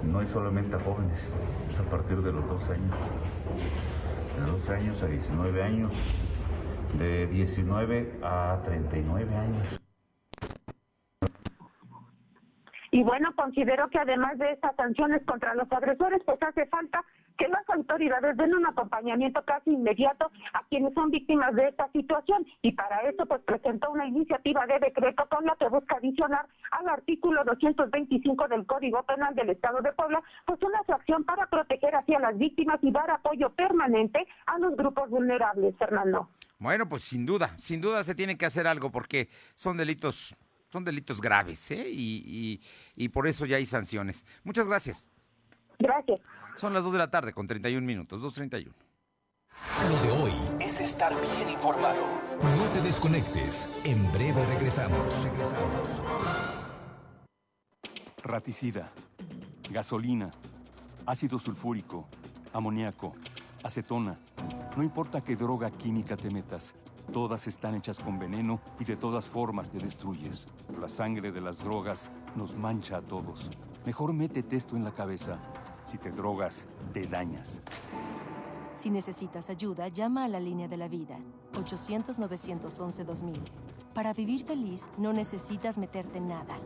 no es solamente a jóvenes, es a partir de los 12 años. De 12 años a 19 años, de 19 a 39 años. Y bueno, considero que además de estas sanciones contra los agresores, pues hace falta que las autoridades den un acompañamiento casi inmediato a quienes son víctimas de esta situación. Y para eso, pues presentó una iniciativa de decreto con la que busca adicionar al artículo 225 del Código Penal del Estado de Puebla, pues una acción para proteger hacia las víctimas y dar apoyo permanente a los grupos vulnerables, Fernando. Bueno, pues sin duda, sin duda se tiene que hacer algo porque son delitos son delitos graves, ¿eh? Y, y, por eso ya hay sanciones. Muchas gracias. Gracias. Son las 2 de la tarde con 31 minutos, 2.31. Lo de hoy es estar bien informado. No te desconectes. En breve regresamos. Regresamos. Raticida, gasolina, ácido sulfúrico, amoníaco, acetona. No importa qué droga química te metas. Todas están hechas con veneno y de todas formas te destruyes. La sangre de las drogas nos mancha a todos. Mejor métete esto en la cabeza. Si te drogas, te dañas. Si necesitas ayuda, llama a la línea de la vida, 800-911-2000. Para vivir feliz, no necesitas meterte en nada.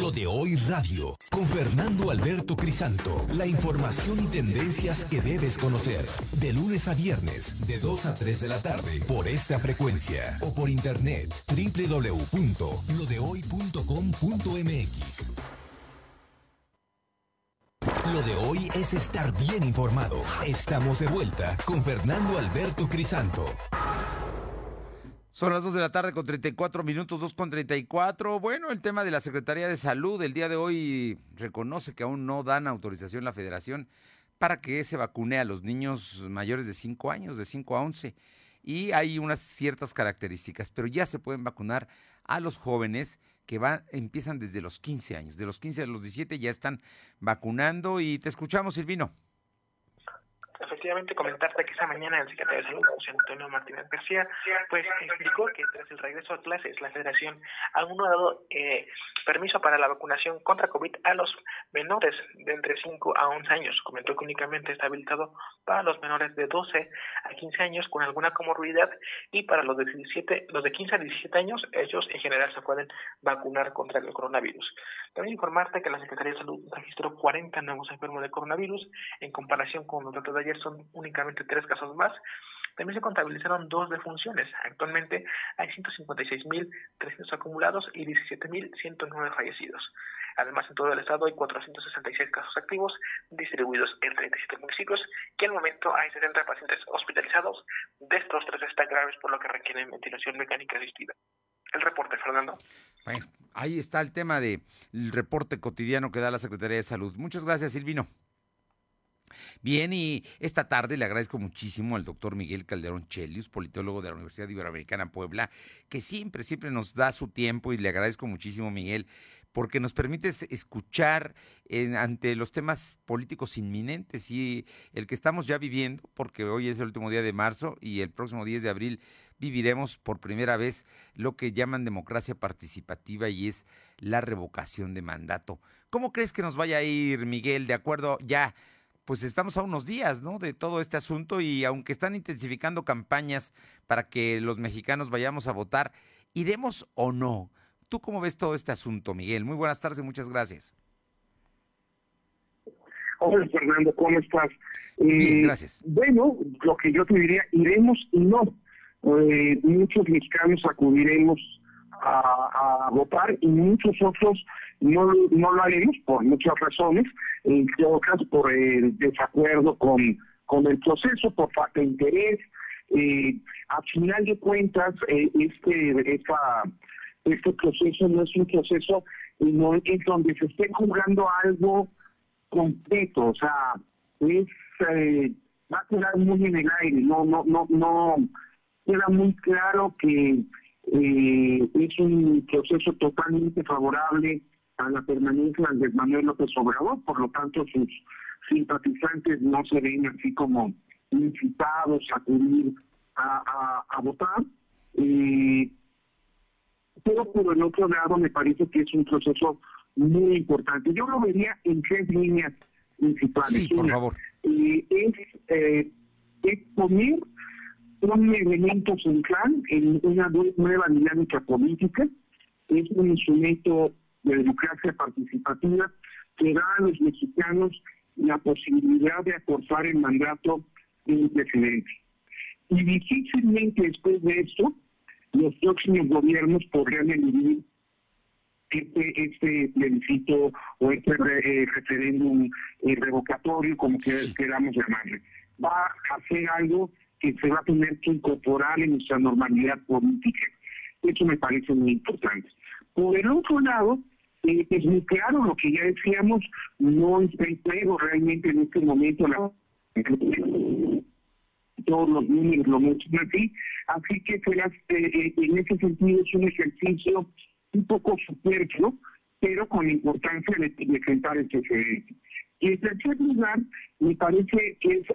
Lo de hoy radio, con Fernando Alberto Crisanto. La información y tendencias que debes conocer. De lunes a viernes, de 2 a 3 de la tarde, por esta frecuencia. O por internet, www.lodehoy.com.mx. Lo de hoy es estar bien informado. Estamos de vuelta con Fernando Alberto Crisanto. Son las 2 de la tarde con 34 minutos, 2 con 34. Bueno, el tema de la Secretaría de Salud el día de hoy reconoce que aún no dan autorización la federación para que se vacune a los niños mayores de 5 años, de 5 a 11. Y hay unas ciertas características, pero ya se pueden vacunar a los jóvenes que van, empiezan desde los 15 años. De los 15 a los 17 ya están vacunando y te escuchamos, Silvino efectivamente comentarte que esa mañana el secretario de Salud, José Antonio Martínez García, pues explicó que tras el regreso a clases la federación aún no ha dado eh, permiso para la vacunación contra COVID a los menores de entre 5 a 11 años. Comentó que únicamente está habilitado para los menores de 12 a 15 años con alguna comorbilidad y para los de 17, los de 15 a 17 años, ellos en general se pueden vacunar contra el coronavirus. También informarte que la Secretaría de Salud registró 40 nuevos enfermos de coronavirus en comparación con los datos de ayer son únicamente tres casos más. También se contabilizaron dos defunciones. Actualmente hay 156.300 acumulados y 17.109 fallecidos. Además, en todo el estado hay 466 casos activos distribuidos en 37 municipios y al momento hay 70 pacientes hospitalizados. De estos, tres están graves por lo que requieren ventilación mecánica asistida. El reporte, Fernando. Bueno, ahí está el tema del reporte cotidiano que da la Secretaría de Salud. Muchas gracias, Silvino. Bien, y esta tarde le agradezco muchísimo al doctor Miguel Calderón Chelius, politólogo de la Universidad Iberoamericana Puebla, que siempre, siempre nos da su tiempo y le agradezco muchísimo, Miguel, porque nos permite escuchar ante los temas políticos inminentes y el que estamos ya viviendo, porque hoy es el último día de marzo y el próximo 10 de abril viviremos por primera vez lo que llaman democracia participativa y es la revocación de mandato. ¿Cómo crees que nos vaya a ir, Miguel, de acuerdo ya? Pues estamos a unos días, ¿no? De todo este asunto y aunque están intensificando campañas para que los mexicanos vayamos a votar, ¿iremos o no? ¿Tú cómo ves todo este asunto, Miguel? Muy buenas tardes y muchas gracias. Hola, Fernando, ¿cómo estás? Bien, eh, gracias. Bueno, lo que yo te diría, iremos y no eh, muchos mexicanos acudiremos a, votar y muchos otros no, no lo haremos por muchas razones, en todo caso por el desacuerdo con, con el proceso, por falta de interés. Eh, al final de cuentas, eh, este, esta, este proceso no es un proceso no es donde se esté jugando algo completo, o sea, es eh, va a quedar muy en el aire, no, no, no, no, queda muy claro que eh, es un proceso totalmente favorable a la permanencia de Manuel López Obrador, por lo tanto sus simpatizantes no se ven así como incitados a acudir a, a, votar. Eh, pero por el otro lado me parece que es un proceso muy importante. Yo lo vería en tres líneas principales. Sí, por favor. Eh, es, eh, es poner un elemento central en una nueva dinámica política, es un instrumento de democracia participativa que da a los mexicanos la posibilidad de acortar el mandato de un presidente. Y difícilmente después de esto, los próximos gobiernos podrían eludir este, este plebiscito o este eh, referéndum eh, revocatorio, como queramos llamarle. Va a hacer algo que se va a tener que incorporar en nuestra normalidad política. Eso me parece muy importante. Por el otro lado, eh, es muy claro lo que ya decíamos, no está en juego realmente en este momento la todos los números lo muestran así, así que será, eh, eh, en ese sentido es un ejercicio un poco superfluo, pero con la importancia de, enfrentar este precedente. Y en tercer lugar, me parece que es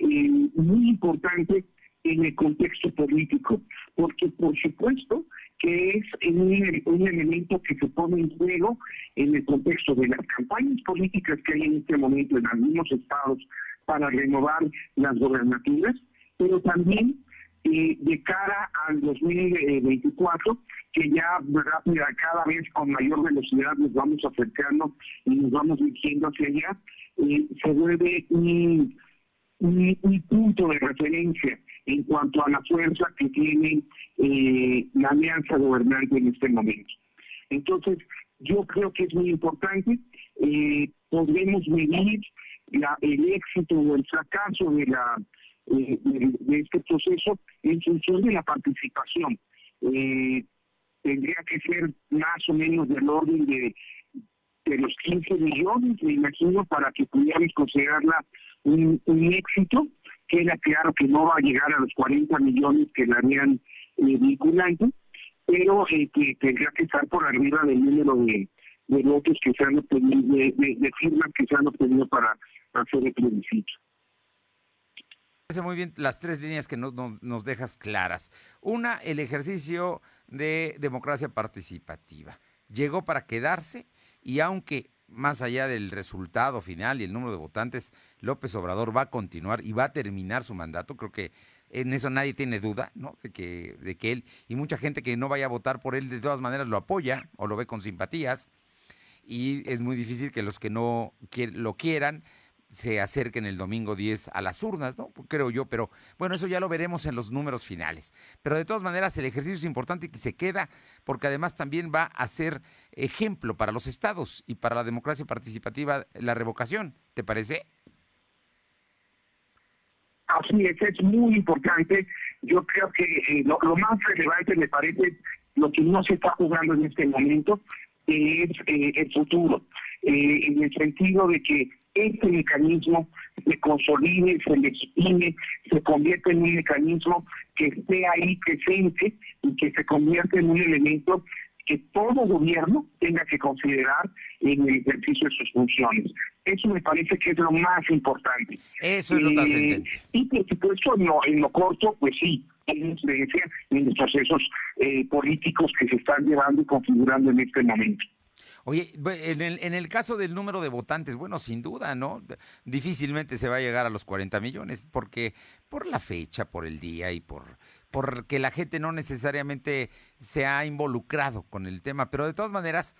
eh, muy importante en el contexto político, porque por supuesto que es un, un, elemento que se pone en juego en el contexto de las campañas políticas que hay en este momento en algunos estados para renovar las gobernativas, pero también eh, de cara al 2024, que ya rápida, cada vez con mayor velocidad nos vamos acercando y nos vamos dirigiendo hacia allá, eh, se vuelve un un, punto de referencia en cuanto a la fuerza que tiene eh, la alianza gobernante en este momento. Entonces, yo creo que es muy importante, eh, podremos medir el éxito o el fracaso de, la, eh, de, este proceso en función de la participación. Tendría que ser más o menos del orden de, de los 15 millones, me imagino, para que pudiéramos considerarla un, éxito, queda claro que no va a llegar a los 40 millones que la harían eh, vinculante, pero eh, que tendría que estar por arriba del número de, de votos que se han obtenido, de, firmas que se han obtenido para hacer el plebiscito. Muy bien, las tres líneas que nos dejas claras. Una, el ejercicio de democracia participativa. Llegó para quedarse y aunque más allá del resultado final y el número de votantes, López Obrador va a continuar y va a terminar su mandato. Creo que en eso nadie tiene duda, ¿no? De que, de que él y mucha gente que no vaya a votar por él de todas maneras lo apoya o lo ve con simpatías. Y es muy difícil que los que no lo quieran se acerquen el domingo 10 a las urnas, ¿no? Creo yo, pero bueno, eso ya lo veremos en los números finales. Pero de todas maneras, el ejercicio es importante que se queda, porque además también va a ser ejemplo para los estados y para la democracia participativa la revocación. ¿Te parece? Así es, es muy importante. Yo creo que eh, lo, más relevante me parece lo que no se está jugando en este momento es eh, el futuro, eh, en el sentido de que este mecanismo se consolide, se legitime, se convierte en un mecanismo que esté ahí presente y que se convierte en un elemento que todo gobierno tenga que considerar en el ejercicio de sus funciones. Eso me parece que es lo más importante. Eso es lo eh, Y por supuesto, no, en lo corto, pues sí, hay influencia en los procesos eh, políticos que se están llevando y configurando en este momento. Oye, en el, en el caso del número de votantes, bueno, sin duda, ¿no? Difícilmente se va a llegar a los 40 millones, porque por la fecha, por el día y por porque la gente no necesariamente se ha involucrado con el tema, pero de todas maneras,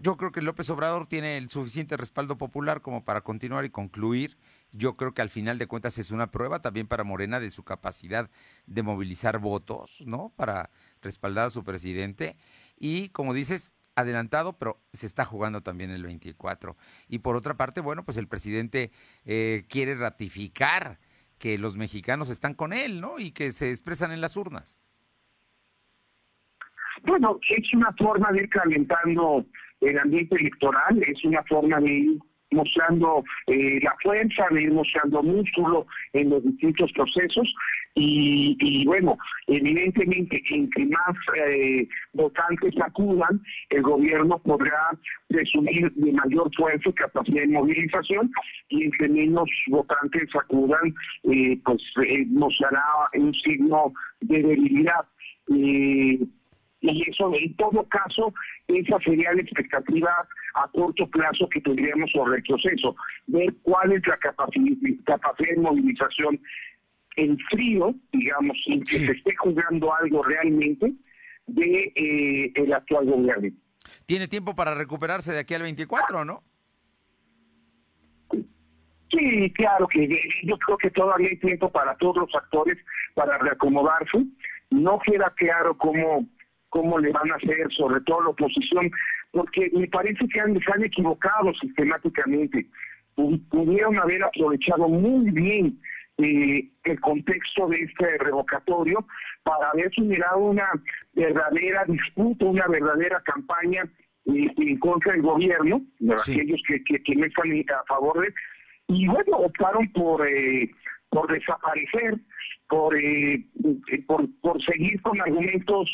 yo creo que López Obrador tiene el suficiente respaldo popular como para continuar y concluir. Yo creo que al final de cuentas es una prueba también para Morena de su capacidad de movilizar votos, ¿no? Para respaldar a su presidente. Y como dices, adelantado, pero se está jugando también el 24. Y por otra parte, bueno, pues el presidente eh, quiere ratificar que los mexicanos están con él, ¿no? Y que se expresan en las urnas. Bueno, es una forma de ir calentando el ambiente electoral, es una forma de ir mostrando eh, la fuerza, de ir mostrando músculo en los distintos procesos y, bueno, evidentemente entre más eh, votantes acudan, el gobierno podrá presumir de mayor fuerza y capacidad de movilización y entre menos votantes acudan, eh, pues eh, mostrará un signo de debilidad. Y eso en todo caso, esa sería la expectativa a corto plazo que tendríamos sobre el proceso, ver cuál es la capacidad, capacidad de movilización en frío, digamos, sin que se esté jugando algo realmente de eh, el actual gobierno. Tiene tiempo para recuperarse de aquí al 24, ¿no? Sí, claro que yo creo que todavía hay tiempo para todos los actores para reacomodarse. No queda claro cómo cómo le van a hacer, sobre todo la oposición, porque me parece que han, se han equivocado sistemáticamente. Pudieron haber aprovechado muy bien eh, el contexto de este revocatorio para haber generado una verdadera disputa, una verdadera campaña eh, en contra del gobierno, de aquellos que, que, no están a favor de y bueno, optaron por eh, por desaparecer, por, eh, por, por seguir con argumentos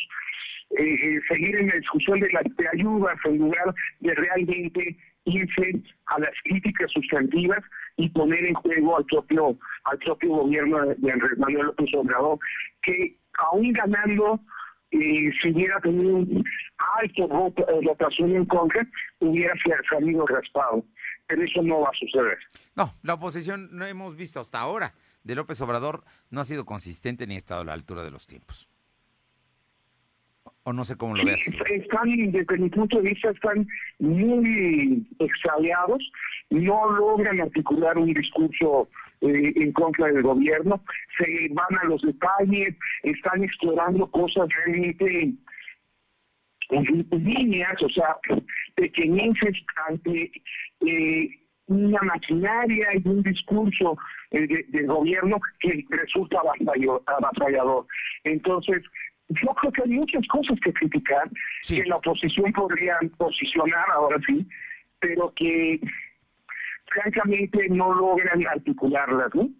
eh, seguir en la discusión de las de ayudas en lugar de realmente irse a las críticas sustantivas y poner en juego al propio al propio gobierno de Manuel López Obrador, que aún ganando, eh, si hubiera tenido un alto eh, votación en contra, hubiera salido raspado. Pero eso no va a suceder. No, la oposición no hemos visto hasta ahora de López Obrador no ha sido consistente ni ha estado a la altura de los tiempos o no sé cómo lo ves. Están, desde mi punto de vista, están muy extraviados, no logran articular un discurso eh, en contra del gobierno, se van a los detalles, están explorando cosas realmente líneas, o sea, pequeñeces ante eh, una maquinaria y un discurso eh, del gobierno que resulta avasallador. Entonces, yo creo que hay muchas cosas que criticar, que la oposición podría posicionar ahora sí, pero que francamente no logran articularlas, ¿no?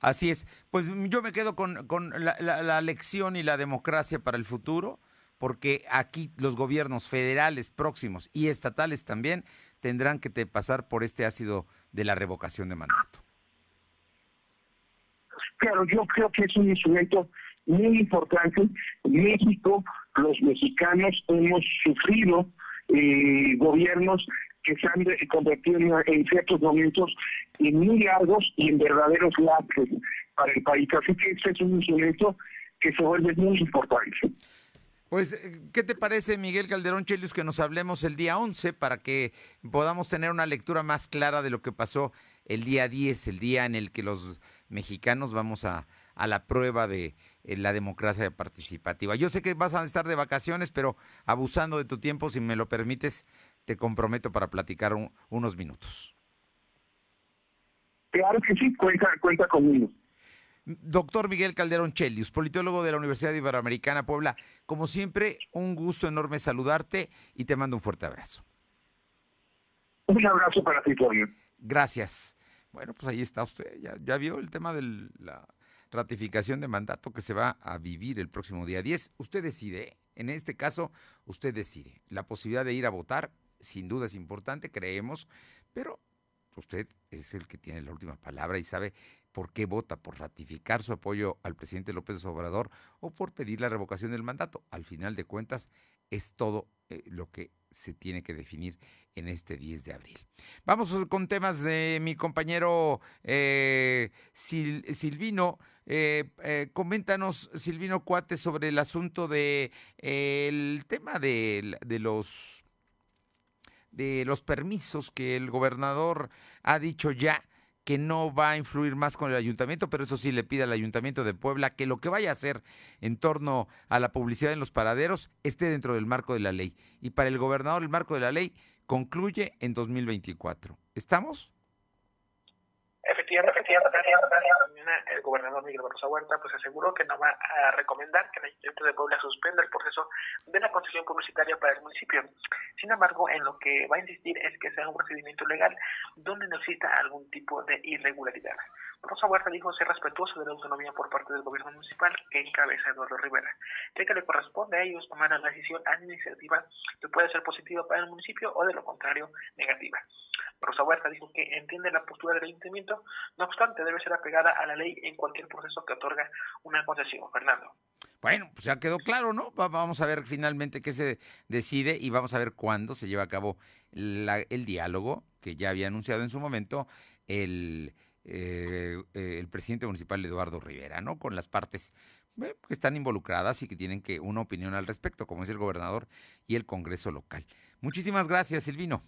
Así es. Pues yo me quedo con, con la, la, lección y la democracia para el futuro, porque aquí los gobiernos federales próximos y estatales también tendrán que te pasar por este ácido de la revocación de mandato. Claro, yo creo que es un instrumento muy importante. México, los mexicanos hemos sufrido eh, gobiernos que se han convertido en, ciertos momentos en muy largos y en verdaderos lapsos para el país. Así que este es un instrumento que se vuelve muy importante. Pues, ¿qué te parece, Miguel Calderón Chelius, que nos hablemos el día 11 para que podamos tener una lectura más clara de lo que pasó el día 10, el día en el que los mexicanos vamos a, a la prueba de eh, la democracia participativa. Yo sé que vas a estar de vacaciones, pero abusando de tu tiempo, si me lo permites, te comprometo para platicar unos minutos. Claro que sí, cuenta, cuenta conmigo. Doctor Miguel Calderón Chelius, politólogo de la Universidad Iberoamericana Puebla, como siempre, un gusto enorme saludarte y te mando un fuerte abrazo. Un abrazo para ti, Toño. Gracias. Bueno, pues ahí está usted. Ya, ya vio el tema de la ratificación de mandato que se va a vivir el próximo día 10. Usted decide. En este caso, usted decide. La posibilidad de ir a votar, sin duda es importante, creemos, pero usted es el que tiene la última palabra y sabe por qué vota, por ratificar su apoyo al presidente López Obrador o por pedir la revocación del mandato. Al final de cuentas, es todo eh, lo que se tiene que definir en este 10 de abril. Vamos con temas de mi compañero eh, Silvino. Eh, coméntanos, Silvino Cuate, sobre el asunto de el tema de, de los de los permisos que el gobernador ha dicho ya que no va a influir más con el ayuntamiento, pero eso sí le pide al ayuntamiento de Puebla que lo que vaya a hacer en torno a la publicidad en los paraderos esté dentro del marco de la ley. Y para el gobernador el marco de la ley concluye en 2024. ¿Estamos? Efectivamente, el gobernador Miguel Barroso Huerta pues aseguró que no va a recomendar que el Ayuntamiento de Puebla suspenda el proceso de la concesión publicitaria para el municipio. Sin embargo, en lo que va a insistir es que sea un procedimiento legal donde no exista algún tipo de irregularidad. Rosa Huerta dijo ser respetuoso de la autonomía por parte del gobierno municipal que encabeza Eduardo Rivera, ya que le corresponde a ellos tomar la decisión administrativa que puede ser positiva para el municipio o de lo contrario negativa. Rosa Huerta dijo que entiende la postura del ayuntamiento, no obstante debe ser apegada a la ley en cualquier proceso que otorga una concesión. Fernando. Bueno, pues ya quedó claro, ¿no? Vamos a ver finalmente qué se decide y vamos a ver cuándo se lleva a cabo el diálogo que ya había anunciado en su momento el, eh, eh, el presidente municipal Eduardo Rivera, ¿no? Con las partes eh, que están involucradas y que tienen que una opinión al respecto, como es el gobernador y el Congreso local. Muchísimas gracias, Silvino.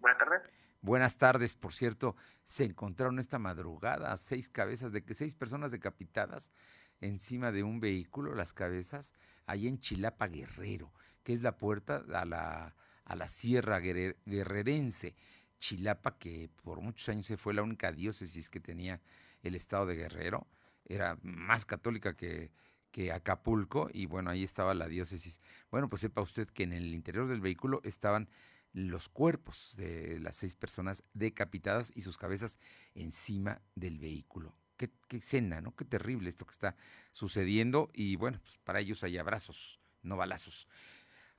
Buenas tardes. Buenas tardes, por cierto, se encontraron esta madrugada seis cabezas de seis personas decapitadas encima de un vehículo, las cabezas, ahí en Chilapa Guerrero, que es la puerta a la, a la Sierra Guerrerense. Chilapa, que por muchos años fue la única diócesis que tenía el estado de Guerrero, era más católica que, que Acapulco, y bueno, ahí estaba la diócesis. Bueno, pues sepa usted que en el interior del vehículo estaban los cuerpos de las seis personas decapitadas y sus cabezas encima del vehículo. Qué, qué escena, ¿no? Qué terrible esto que está sucediendo y bueno, pues para ellos hay abrazos, no balazos.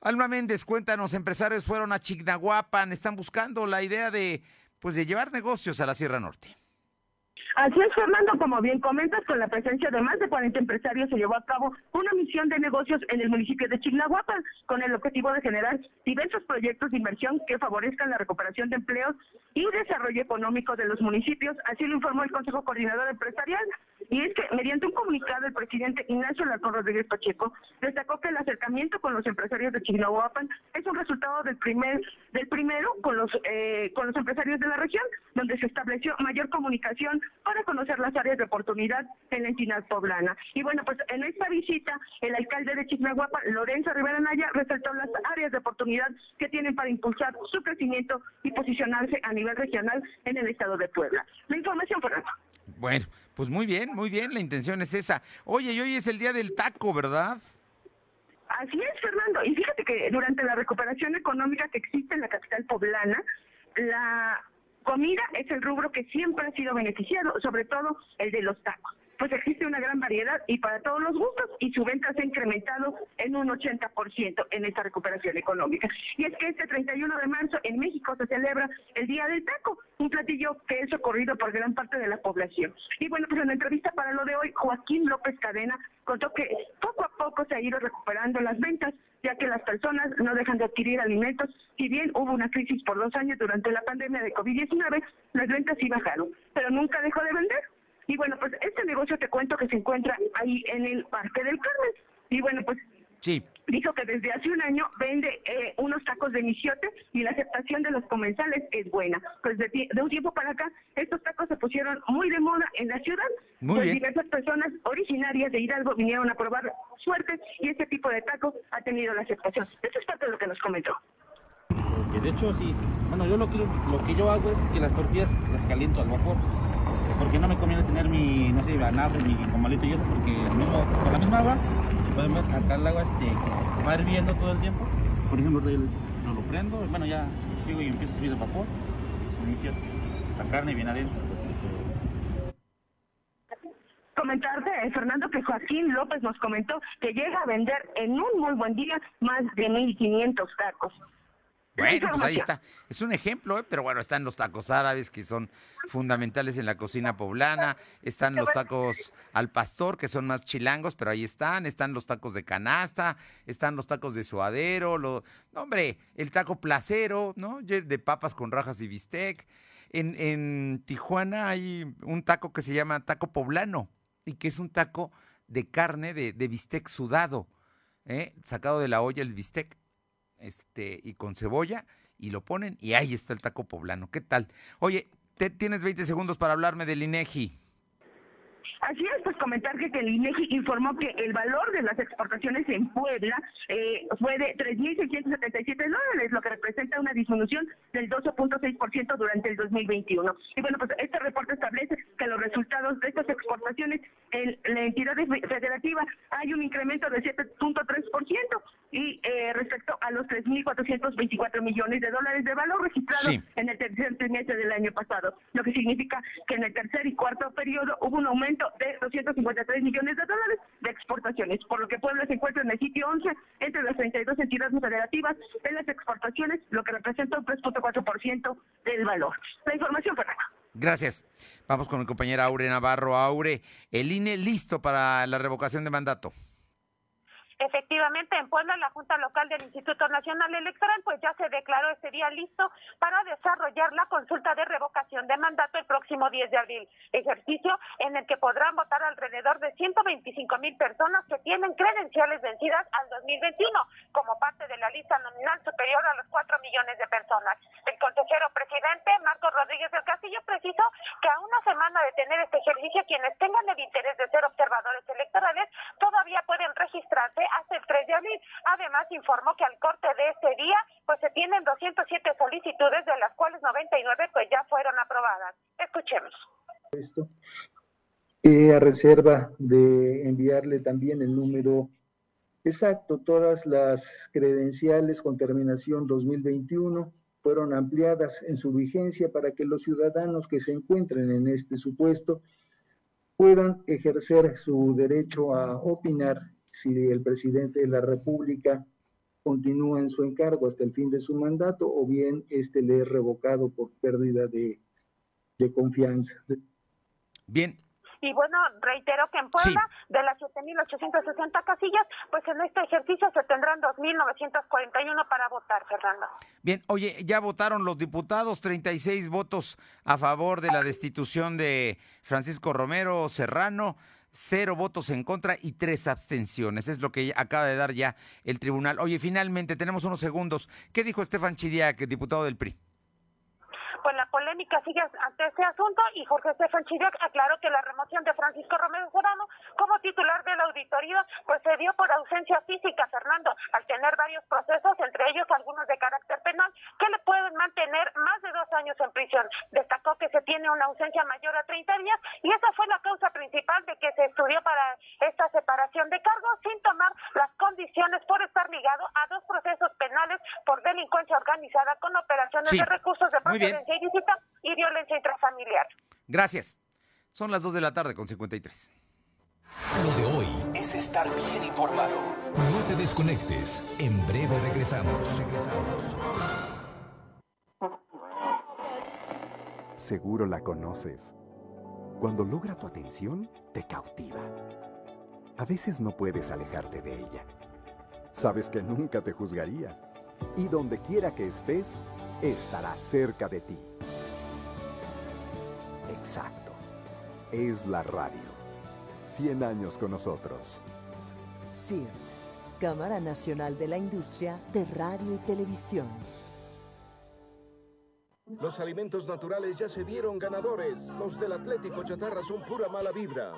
Alma Méndez, cuéntanos, empresarios fueron a Chignahuapan, están buscando la idea de, pues, de llevar negocios a la Sierra Norte. Así es, Fernando, como bien comentas, con la presencia de más de 40 empresarios se llevó a cabo una misión de negocios en el municipio de Chignahuapan, con el objetivo de generar diversos proyectos de inversión que favorezcan la recuperación de empleos y desarrollo económico de los municipios, así lo informó el Consejo Coordinador Empresarial. Y es que, mediante un comunicado, el presidente Ignacio Lacón Rodríguez Pacheco destacó que el acercamiento con los empresarios de Chignahuapan es un resultado del primer del primero con los eh, con los empresarios de la región, donde se estableció mayor comunicación para conocer las áreas de oportunidad en la entidad poblana. Y bueno, pues en esta visita, el alcalde de Chignahuapa, Lorenzo Rivera Naya, resaltó las áreas de oportunidad que tienen para impulsar su crecimiento y posicionarse a nivel regional en el estado de Puebla. La información, Fernando. Bueno, pues muy bien, muy bien, la intención es esa. Oye, y hoy es el día del taco, ¿verdad? Así es, Fernando. Y fíjate que durante la recuperación económica que existe en la capital poblana, la Comida es el rubro que siempre ha sido beneficiado, sobre todo el de los tacos. Pues existe una gran variedad y para todos los gustos y su venta se ha incrementado en un 80% en esta recuperación económica. Y es que este 31 de marzo en México se celebra el Día del Taco, un platillo que es socorrido por gran parte de la población. Y bueno, pues en la entrevista para lo de hoy, Joaquín López Cadena contó que poco a poco se ha ido recuperando las ventas ya que las personas no dejan de adquirir alimentos. Si bien hubo una crisis por dos años durante la pandemia de COVID-19, las ventas sí bajaron, pero nunca dejó de vender. Y bueno, pues este negocio te cuento que se encuentra ahí en el Parque del Carmen. Y bueno, pues Sí. dijo que desde hace un año vende eh, unos tacos de michiote y la aceptación de los comensales es buena. Pues de, de, un tiempo para acá, estos tacos se pusieron muy de moda en la ciudad. Muy pues bien. diversas personas originarias de Hidalgo vinieron a probar suerte y este tipo de taco ha tenido la aceptación. Esto es parte de lo que nos comentó. Que de hecho sí, bueno yo lo que, lo que yo hago es que las tortillas las caliento al vapor. Porque no me conviene tener mi, no sé, banabro, mi comalito y eso, porque con la misma agua, si pueden ver, acá el agua este, va hirviendo todo el tiempo. Por ejemplo, yo lo, prendo, bueno, ya sigo y empiezo a subir el vapor, y se inicia la carne bien adentro. Comentarte, eh, Fernando, que Joaquín López nos comentó que llega a vender en un muy buen día más de 1.500 tacos. Bueno, pues ahí está. Es un ejemplo, ¿eh? pero bueno, están los tacos árabes que son fundamentales en la cocina poblana, están los tacos al pastor que son más chilangos, pero ahí están, están los tacos de canasta, están los tacos de suadero, lo, no, hombre, el taco placero, ¿no? De papas con rajas y bistec. En, en Tijuana hay un taco que se llama taco poblano y que es un taco de carne de, de bistec sudado, ¿eh? sacado de la olla el bistec este, y con cebolla, y lo ponen, y ahí está el taco poblano. ¿Qué tal? Oye, te, tienes 20 segundos para hablarme del INEGI. Así es, pues comentar que, que el INEGI informó que el valor de las exportaciones en Puebla eh, fue de 3.677 dólares, lo que representa una disminución del 12.6% durante el 2021. Y bueno, pues este reporte establece que los resultados de estas exportaciones en la entidad federativa hay un incremento de 7.3% y eh, respecto a los 3.424 millones de dólares de valor registrados Sí. en el tercer trimestre del año pasado, lo que significa que en el tercer y cuarto periodo hubo un aumento de 253 millones de dólares de exportaciones, por lo que Puebla se encuentra en el sitio 11 entre las 32 entidades federativas en las exportaciones, lo que representa un 3.4% del valor. La información, Fernanda. Gracias. Vamos con mi compañera Aure Navarro. Aure, el INE listo para la revocación de mandato. Efectivamente, en Puebla, la Junta Local del Instituto Nacional Electoral, pues ya se declaró este día listo para desarrollar la consulta de revocación de mandato el próximo 10 de abril. Ejercicio en el que podrán votar alrededor de 125 mil personas que tienen credenciales vencidas al 2021, como parte de la lista nominal superior a los 4 millones de personas. El consejero presidente, Marcos Rodríguez del Castillo, precisó que a una semana de tener este ejercicio, quienes tengan el interés de ser observadores electorales todavía pueden registrarse hasta el 3 de abril. Además, informó que al corte de este día, pues se tienen 207 solicitudes, de las cuales 99 pues ya fueron aprobadas. Escuchemos. Esto, eh, a reserva de enviarle también el número exacto, todas las credenciales con terminación 2021 fueron ampliadas en su vigencia para que los ciudadanos que se encuentren en este supuesto puedan ejercer su derecho a opinar si el presidente de la República continúa en su encargo hasta el fin de su mandato o bien este le es revocado por pérdida de, de confianza. Bien, Y bueno, reitero que en Puebla, de las 7.860 casillas, pues en este ejercicio se tendrán 2.941 para votar, Fernando. bien. Oye, ya votaron los diputados, 36 votos a favor de la destitución de Francisco Romero Serrano, cero votos en contra y tres abstenciones. Es lo que acaba de dar ya el tribunal. Oye, finalmente tenemos unos segundos. ¿Qué dijo Estefan Chidiac, diputado del PRI? Polémica sigue ante este asunto y Jorge Estefan Chiriac aclaró que la remoción de Francisco Romero Serrano como titular de la auditoría pues se dio por ausencia física, Fernando, al tener varios procesos, entre ellos algunos de carácter penal, que le pueden mantener más de dos años en prisión. Destacó que se tiene una ausencia mayor a 30 días y esa fue la causa principal de que se estudió para esta separación de cargos sin tomar las condiciones por estar ligado a dos procesos penales por delincuencia organizada con operaciones Sí. de recursos de procedencia ilícita y violencia intrafamiliar. Gracias. Son las 2 de la tarde con 53. Lo de hoy es estar bien informado. No te desconectes. En breve regresamos. Regresamos. Seguro la conoces. Cuando logra tu atención, te cautiva. A veces no puedes alejarte de ella. Sabes que nunca te juzgaría. Y donde quiera que estés, estará cerca de ti. Exacto. Es la radio. 100 años con nosotros. CIRT, Cámara Nacional de la Industria de Radio y Televisión. Los alimentos naturales ya se vieron ganadores. Los del Atlético Chatarra son pura mala vibra.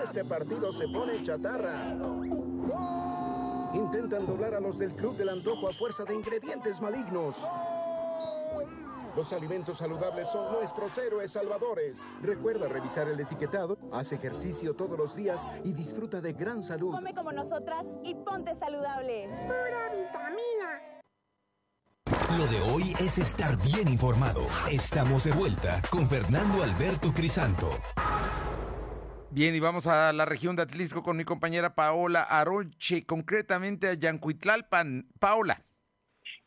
Este partido se pone chatarra. Intentan doblar a los del Club del Antojo a fuerza de ingredientes malignos. Los alimentos saludables son nuestros héroes salvadores. Recuerda revisar el etiquetado, haz ejercicio todos los días y disfruta de gran salud. Come como nosotras y ponte saludable. Pura vitamina. Lo de hoy es estar bien informado. Estamos de vuelta con Fernando Alberto Crisanto. Bien, y vamos a la región de Atlisco con mi compañera Paola Aroche, concretamente a Yancuitlalpan. Paola.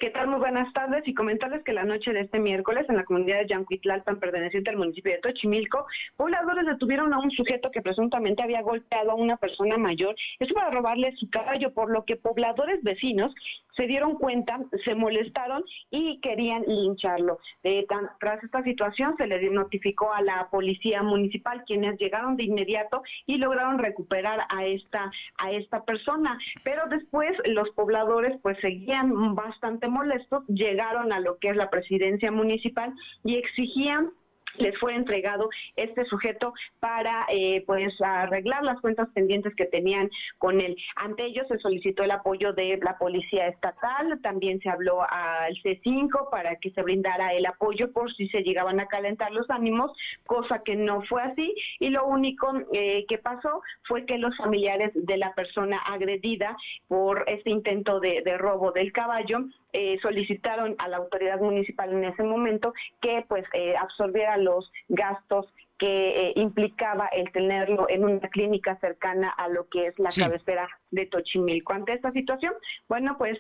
¿Qué tal? Muy buenas tardes y comentarles que la noche de este miércoles en la comunidad de Yancuitlalpan, perteneciente al municipio de Tochimilco, pobladores detuvieron a un sujeto que presuntamente había golpeado a una persona mayor, esto para robarle su caballo, por lo que pobladores vecinos se dieron cuenta, se molestaron y querían lincharlo. Eh, tan, tras esta situación se le notificó a la policía municipal, quienes llegaron de inmediato y lograron recuperar a esta a esta persona. Pero después los pobladores pues seguían bastante molestos, llegaron a lo que es la presidencia municipal y exigían les fue entregado este sujeto para eh, pues arreglar las cuentas pendientes que tenían con él. Ante ellos se solicitó el apoyo de la policía estatal, también se habló al C5 para que se brindara el apoyo por si se llegaban a calentar los ánimos, cosa que no fue así y lo único eh, que pasó fue que los familiares de la persona agredida por este intento de, de robo del caballo eh, solicitaron a la autoridad municipal en ese momento que pues eh, absorbiera los gastos que eh, implicaba el tenerlo en una clínica cercana a lo que es la cabecera de Tochimilco. Ante esta situación, bueno, pues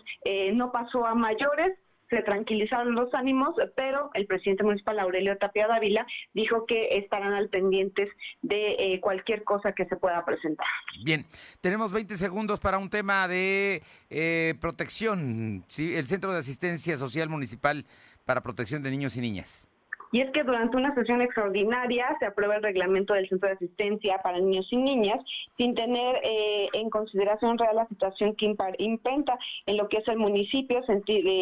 no pasó a mayores, se tranquilizaron los ánimos, pero el presidente municipal Aurelio Tapia Dávila dijo que estarán al pendientes de eh, cualquier cosa que se pueda presentar. Bien, tenemos 20 segundos para un tema de eh, protección, ¿sí? el Centro de Asistencia Social Municipal para Protección de Niños y Niñas y es que durante una sesión extraordinaria se aprueba el reglamento del Centro de Asistencia para Niños y Niñas sin tener eh, en consideración real la situación que imprenta en lo que es el municipio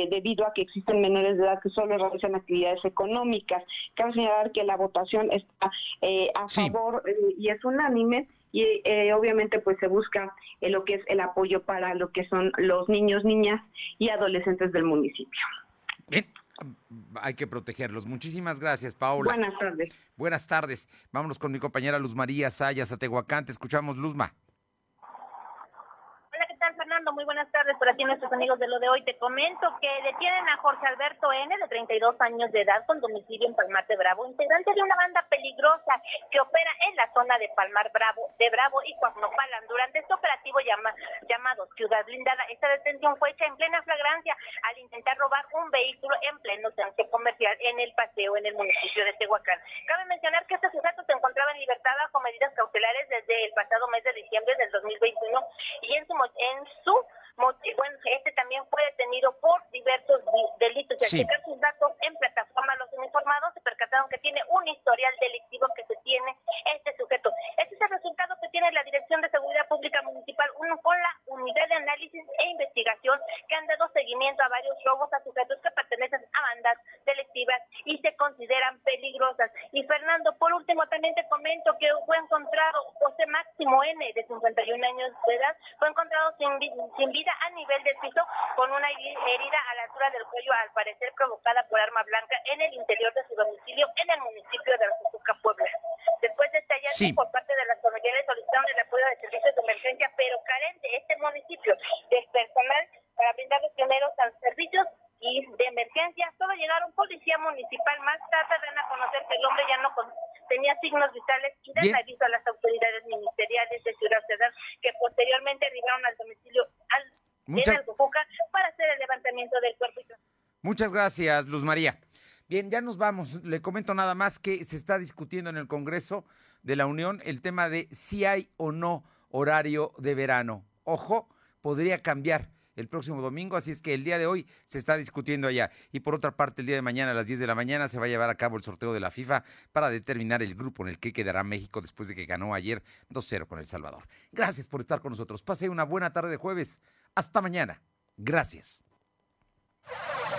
debido a que existen menores de edad que solo realizan actividades económicas. Cabe señalar que la votación está eh, a favor eh, y es unánime y obviamente pues se busca lo que es el apoyo para lo que son los niños, niñas y adolescentes del municipio. Bien, hay que protegerlos. Muchísimas gracias, Paola. Buenas tardes. Buenas tardes. Vámonos con mi compañera Luz María Sayas a Tehuacán. Te escuchamos, Luzma. Muy buenas tardes por aquí nuestros amigos de lo de hoy. Te comento que detienen a Jorge Alberto N, de 32 años de edad, con domicilio en Palmar de Bravo, integrante de una banda peligrosa que opera en la zona de Palmar Bravo, de Bravo y Cuagnopalan. Durante este operativo llama, llamado Ciudad Blindada, esta detención fue hecha en plena flagrancia al intentar robar un vehículo en pleno centro comercial en el paseo en el municipio de Tehuacán. Cabe mencionar que este sujeto se encontraba en libertad bajo medidas cautelares desde el pasado mes de diciembre del 2021 y en su, en su bueno, este también fue detenido por diversos delitos. Y al checar sus datos en plataforma, los uniformados se percataron que tiene un historial delictivo que se tiene este sujeto. Este es el resultado que tiene la Dirección de Seguridad Pública Municipal, uno con la Unidad de Análisis e Investigación, que han dado seguimiento a varios robos a sujetos que pertenecen a bandas delictivas y se consideran peligrosas. Y Fernando, por último, también te comento que fue encontrado José Máximo N, de 51 años de edad, fue encontrado sin, sin vida a nivel del piso con una herida a la altura del cuello, al parecer provocada por arma blanca en el interior de su domicilio en el municipio de Azuzuca, Puebla. Después de este hallazgo por parte de las familiares solicitaron el apoyo de servicios de emergencia, pero carente este municipio de personal para brindar los primeros servicios y de emergencia. Solo llegaron policía municipal. Más tarde dan a conocer que el hombre ya no tenía signos vitales y dan aviso a las autoridades ministeriales de Ciudad Cedar que posteriormente arribaron al domicilio al Muchas... para hacer el levantamiento del cuerpo. Muchas gracias, Luz María. Bien, ya nos vamos. Le comento nada más que se está discutiendo en el Congreso de la Unión el tema de si hay o no horario de verano. Ojo, podría cambiar el próximo domingo, así es que el día de hoy se está discutiendo allá. Y por otra parte, el día de mañana a las 10 de la mañana se va a llevar a cabo el sorteo de la FIFA para determinar el grupo en el que quedará México después de que ganó ayer 2-0 con El Salvador. Gracias por estar con nosotros. Pase una buena tarde de jueves. Hasta mañana. Gracias.